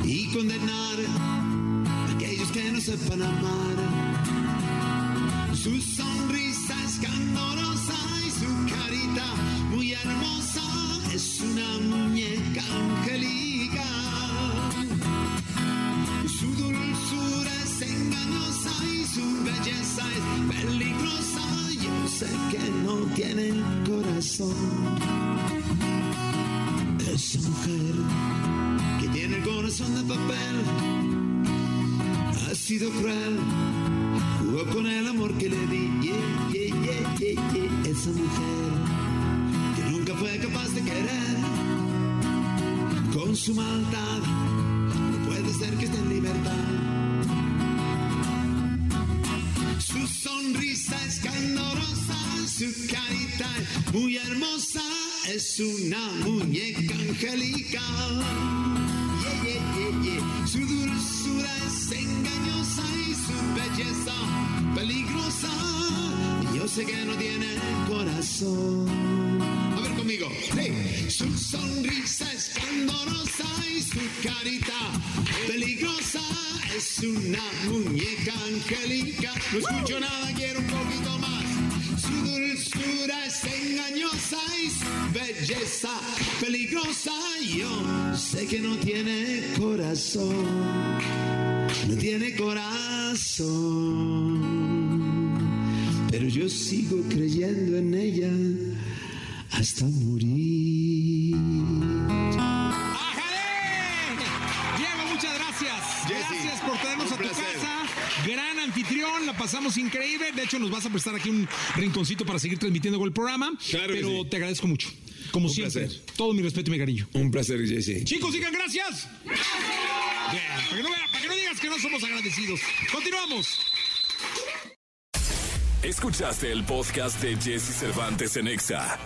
y condenar a aquellos que no sepan amar. Su sonrisa es candorosa y su carita muy hermosa es una muñeca angelical. Su dulzura es engañosa y su belleza es peligrosa. Yo sé que no tiene corazón. Esa mujer que tiene el corazón de papel ha sido cruel. Su maldad. No puede ser que esté en libertad. Su sonrisa es candorosa, su carita muy hermosa, es una muñeca angelical. Yeah, yeah, yeah. Su dulzura es engañosa y su belleza peligrosa. Yo sé que no tiene corazón. A ver conmigo. Sí. Su sonrisa carita peligrosa. Es una muñeca angélica. No escucho nada, quiero un poquito más. Su dulzura es engañosa y su belleza peligrosa. Yo sé que no tiene corazón. No tiene corazón. Pero yo sigo creyendo en ella hasta morir. Pasamos increíble. De hecho, nos vas a prestar aquí un rinconcito para seguir transmitiendo con el programa. Claro pero sí. te agradezco mucho. Como Un siempre. placer. Todo mi respeto y mi cariño. Un placer, Jesse. Chicos, digan gracias. Bien, para, que no, vea- para que no digas que no somos agradecidos. Continuamos. Escuchaste el podcast de Jesse Cervantes en Exa.